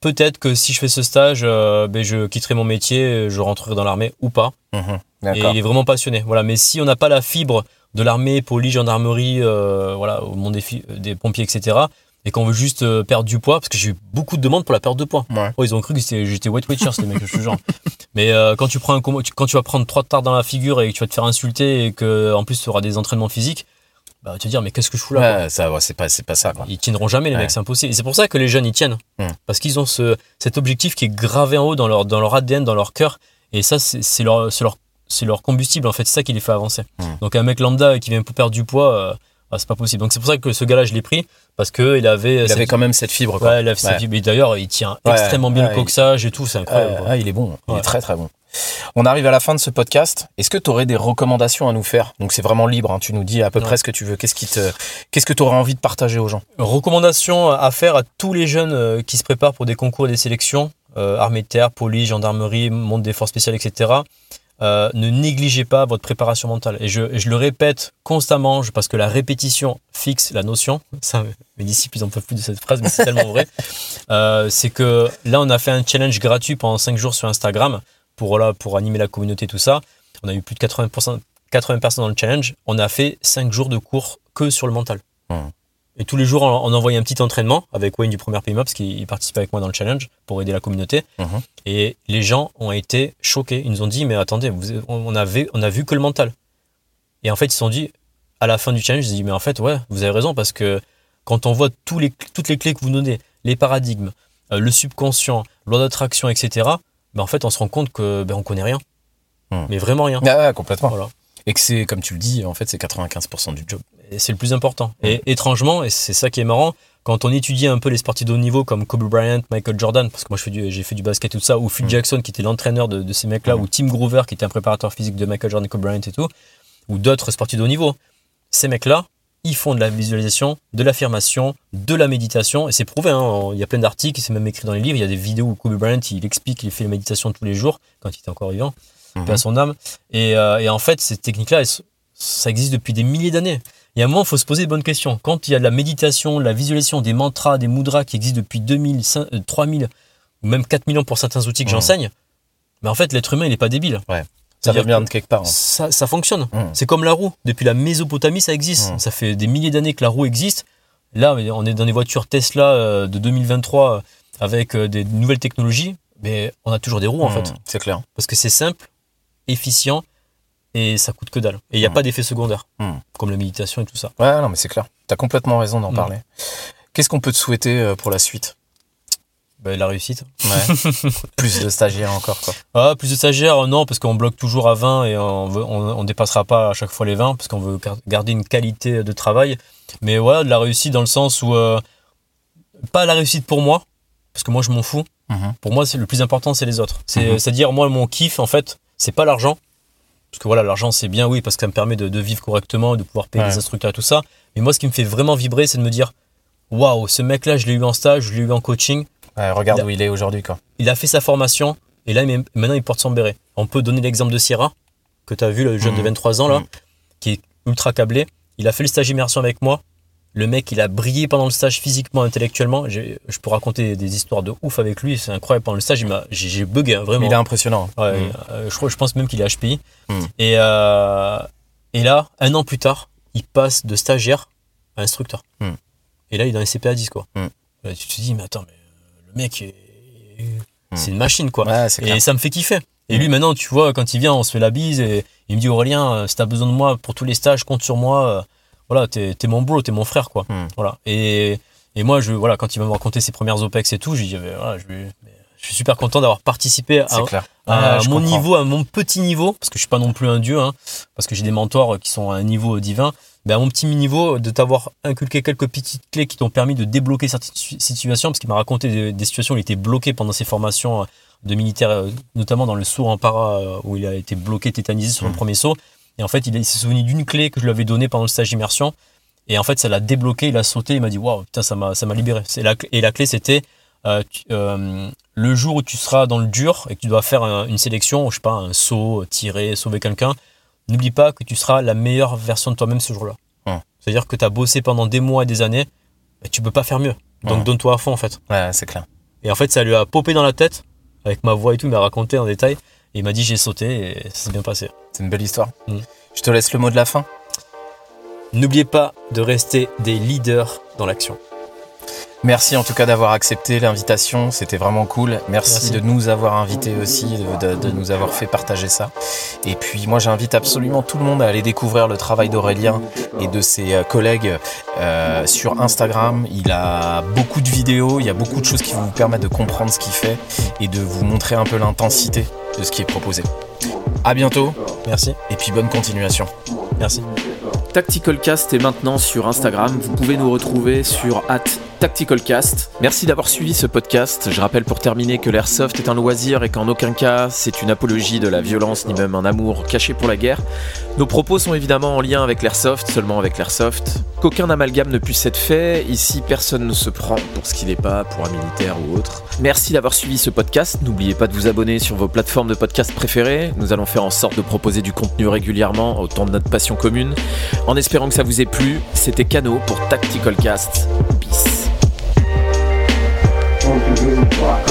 peut-être que si je fais ce stage, euh, ben je quitterai mon métier, je rentrerai dans l'armée ou pas. Mhm. Et il est vraiment passionné. Voilà, mais si on n'a pas la fibre de l'armée, police, gendarmerie, euh, voilà, au monde des, des pompiers, etc. Et qu'on veut juste euh, perdre du poids, parce que j'ai eu beaucoup de demandes pour la perte de poids. Ouais. Oh, ils ont cru que j'étais Weight Watchers, les mecs, je te jure. Mais euh, quand tu prends un quand tu vas prendre trois tartes dans la figure et que tu vas te faire insulter et que en plus tu auras des entraînements physiques, bah tu vas te dire mais qu'est-ce que je fous là Ouais, ça, ouais, c'est pas, c'est pas ça. Quoi. Ils tiendront jamais les Ouais. mecs, c'est impossible. Et c'est pour ça que les jeunes y tiennent, Mm. parce qu'ils ont ce, cet objectif qui est gravé en haut dans leur dans leur ADN, dans leur cœur, et ça c'est c'est leur c'est leur c'est leur combustible en fait, c'est ça qui les fait avancer. Mm. Donc un mec lambda qui vient pour perdre du poids, euh, bah, c'est pas possible. Donc c'est pour ça que ce gars-là je l'ai pris parce que il avait Il avait quand même cette fibre. Quoi. Ouais, il avait cette fibre. Et d'ailleurs il tient extrêmement bien le coxage et tout, c'est incroyable. Ouais, il est bon, il est très très bon. On arrive à la fin de ce podcast. Est-ce que tu aurais des recommandations à nous faire? Donc c'est vraiment libre, hein. tu nous dis à peu Ouais. près ce que tu veux. Qu'est-ce qui te, qu'est-ce que tu aurais envie de partager aux gens? Recommandation à faire à tous les jeunes euh, qui se préparent pour des concours et des sélections, euh, armée de terre, police, gendarmerie, monde des forces spéciales, etc. Euh, ne négligez pas votre préparation mentale. Et je, je le répète constamment, parce que la répétition fixe la notion. Ça, mes disciples, ils en peuvent plus de cette phrase, mais c'est tellement vrai. Euh, c'est que là, on a fait un challenge gratuit pendant 5 jours sur Instagram pour, pour animer la communauté, tout ça. On a eu plus de 80%, 80 personnes dans le challenge. On a fait 5 jours de cours que sur le mental. Et tous les jours, on, on envoyait un petit entraînement avec Wayne du premier PMA parce qu'il participe avec moi dans le challenge pour aider la communauté. Mhm. Et les gens ont été choqués. Ils nous ont dit, mais attendez, vous, on, avait, on a vu que le mental. Et en fait, ils se sont dit, à la fin du challenge, ils se dit, mais en fait, ouais, vous avez raison parce que quand on voit tous les, toutes les clés que vous donnez, les paradigmes, euh, le subconscient, loi d'attraction, etc., ben en fait, on se rend compte que ben, on connaît rien. Mhm. Mais vraiment rien. Ah ouais, complètement. Voilà. Et que c'est, comme tu le dis, en fait, c'est 95% du job. Et c'est le plus important. Et étrangement, et c'est ça qui est marrant, quand on étudie un peu les sportifs de haut niveau comme Kobe Bryant, Michael Jordan, parce que moi je fais du- j'ai fait du basket tout ça, ou Phil Jackson qui était l'entraîneur de, de ces mecs-là, ou Tim Groover qui était un préparateur physique de Michael Jordan, Kobe Bryant et tout, ou d'autres sportifs de haut niveau, ces mecs-là, ils font de la visualisation, de l'affirmation, de la méditation, et c'est prouvé, hein, il y a plein d'articles, c'est même écrit dans les livres, il y a des vidéos où Kobe Bryant, il explique, il fait la méditation tous les jours, quand il était encore vivant, paix à son âme, et, euh, et en fait, ces techniques-là, ça existe depuis des milliers d'années. Il y a un moment, il faut se poser de bonnes questions. Quand il y a de la méditation, de la visualisation, des mantras, des mudras qui existent depuis 2000, 5, euh, 3000, ou même 4 millions pour certains outils que j'enseigne, mais en fait, l'être humain, il n'est pas débile. Ouais. Ça C'est-à-dire vient de que quelque part. hein. Ça, ça fonctionne. Mm. C'est comme la roue. Depuis la Mésopotamie, ça existe. Mm. Ça fait des milliers d'années que la roue existe. Là, on est dans des voitures Tesla euh, de 2023 euh, avec euh, des nouvelles technologies, mais on a toujours des roues en Mm, fait. C'est clair. Parce que c'est simple, efficient et ça coûte que dalle. Et il n'y a pas d'effet secondaire, Mm. comme la méditation et tout ça. Ouais, non, mais c'est clair. T'as complètement raison d'en parler. Qu'est-ce qu'on peut te souhaiter pour la suite? Ben, la réussite. Ouais. Plus de stagiaires encore, quoi. Ah, plus de stagiaires, non, parce qu'on bloque toujours à 20 et on veut, on, on dépassera pas à chaque fois les 20 parce qu'on veut gar- garder une qualité de travail. Mais voilà, de la réussite dans le sens où euh, pas la réussite pour moi, parce que moi je m'en fous. Mhm. Pour moi, c'est le plus important, c'est les autres. Mhm. C'est-à-dire, moi, mon kiff, en fait, c'est pas l'argent. Parce que voilà, l'argent, c'est bien, oui, parce que ça me permet de, de vivre correctement, de pouvoir payer Ouais. les instructeurs et tout ça. Mais moi, ce qui me fait vraiment vibrer, c'est de me dire waouh, ce mec-là, je l'ai eu en stage, je l'ai eu en coaching. Ouais, regarde a- où il est aujourd'hui, quoi. Il a fait sa formation et là, maintenant, il porte son béret. On peut donner l'exemple de Sierra, que tu as vu, le jeune de Mhm. 23 ans, là, Mhm. qui est ultra câblé. Il a fait le stage immersion avec moi. Le mec, il a brillé pendant le stage physiquement, intellectuellement. Je peux raconter des histoires de ouf avec lui. C'est incroyable. Pendant le stage, j'ai bugué, hein, vraiment. Il est impressionnant. Ouais, Mm. euh, je, pense même qu'il est HPI. Mm. Et, euh, et là, un an plus tard, il passe de stagiaire à instructeur. Mm. Et là, il est dans les CPA 10, quoi. Mm. Là, tu te dis, mais attends, mais le mec, est- c'est une machine, quoi. Ouais, c'est clair. Et ça me fait kiffer. Et lui, maintenant, tu vois, quand il vient, on se fait la bise et il me dit, Aurélien, euh, si t'as besoin de moi pour tous les stages, compte sur moi. euh, Voilà, t'es mon bro, t'es mon frère, quoi. Mm. Voilà. Et, et moi, je, voilà, quand il va me raconter ses premières OPEX et tout, je dis, voilà, je, je suis super content d'avoir participé à. À Ouais, je mon comprends. niveau, à mon petit niveau, parce que je suis pas non plus un dieu, hein, parce que j'ai des mentors qui sont à un niveau divin, mais à mon petit niveau, de t'avoir inculqué quelques petites clés qui t'ont permis de débloquer certaines situ- situations, parce qu'il m'a raconté des, des situations où il était bloqué pendant ses formations euh, de militaire, euh, notamment dans le saut en para, euh, où il a été bloqué, tétanisé sur le Mhm. premier saut. Et en fait, il, s'est souvenu d'une clé que je lui avais donnée pendant le stage immersion. Et en fait, ça l'a débloqué, il a sauté, il m'a dit Waouh, putain, ça m'a libéré. C'est la clé- Et la clé, c'était euh, tu- euh, le jour où tu seras dans le dur et que tu dois faire un- une sélection, je sais pas, un saut, tirer, sauver quelqu'un, n'oublie pas que tu seras la meilleure version de toi-même ce jour-là. Hum. C'est-à-dire que tu as bossé pendant des mois et des années, et tu peux pas faire mieux. Donc Hum. donne-toi à fond en fait. Ouais, c'est clair. Et en fait, ça lui a popé dans la tête, avec ma voix et tout, il m'a raconté en détail. Et il m'a dit j'ai sauté et ça s'est bien passé. C'est une belle histoire. Mm. Je te laisse le mot de la fin. N'oubliez pas de rester des leaders dans l'action. Merci en tout cas d'avoir accepté l'invitation, c'était vraiment cool. Merci, Merci. de nous avoir invités aussi, de, de- de nous avoir fait partager ça. Et puis moi j'invite absolument tout le monde à aller découvrir le travail d'Aurélien et de ses euh, collègues euh, sur Instagram. Il a beaucoup de vidéos, il y a beaucoup de choses qui vont vous permettre de comprendre ce qu'il fait et de vous montrer un peu l'intensité de ce qui est proposé. À bientôt. Merci. Et puis bonne continuation. Merci. Tactical Cast est maintenant sur Instagram. Vous pouvez nous retrouver sur @tacticalcast. Merci d'avoir suivi ce podcast. Je rappelle pour terminer que l'airsoft est un loisir et qu'en aucun cas c'est une apologie de la violence ni même un amour caché pour la guerre. Nos propos sont évidemment en lien avec l'airsoft, seulement avec l'airsoft. Qu'aucun amalgame ne puisse être fait. Ici, personne ne se prend pour ce qu'il n'est pas, pour un militaire ou autre. Merci d'avoir suivi ce podcast. N'oubliez pas de vous abonner sur vos plateformes de podcast préférées. Nous allons faire en sorte de proposer du contenu régulièrement autant de notre passion commune. En espérant que ça vous ait plu, c'était Cano pour Tactical Cast. smoking, drinking, rock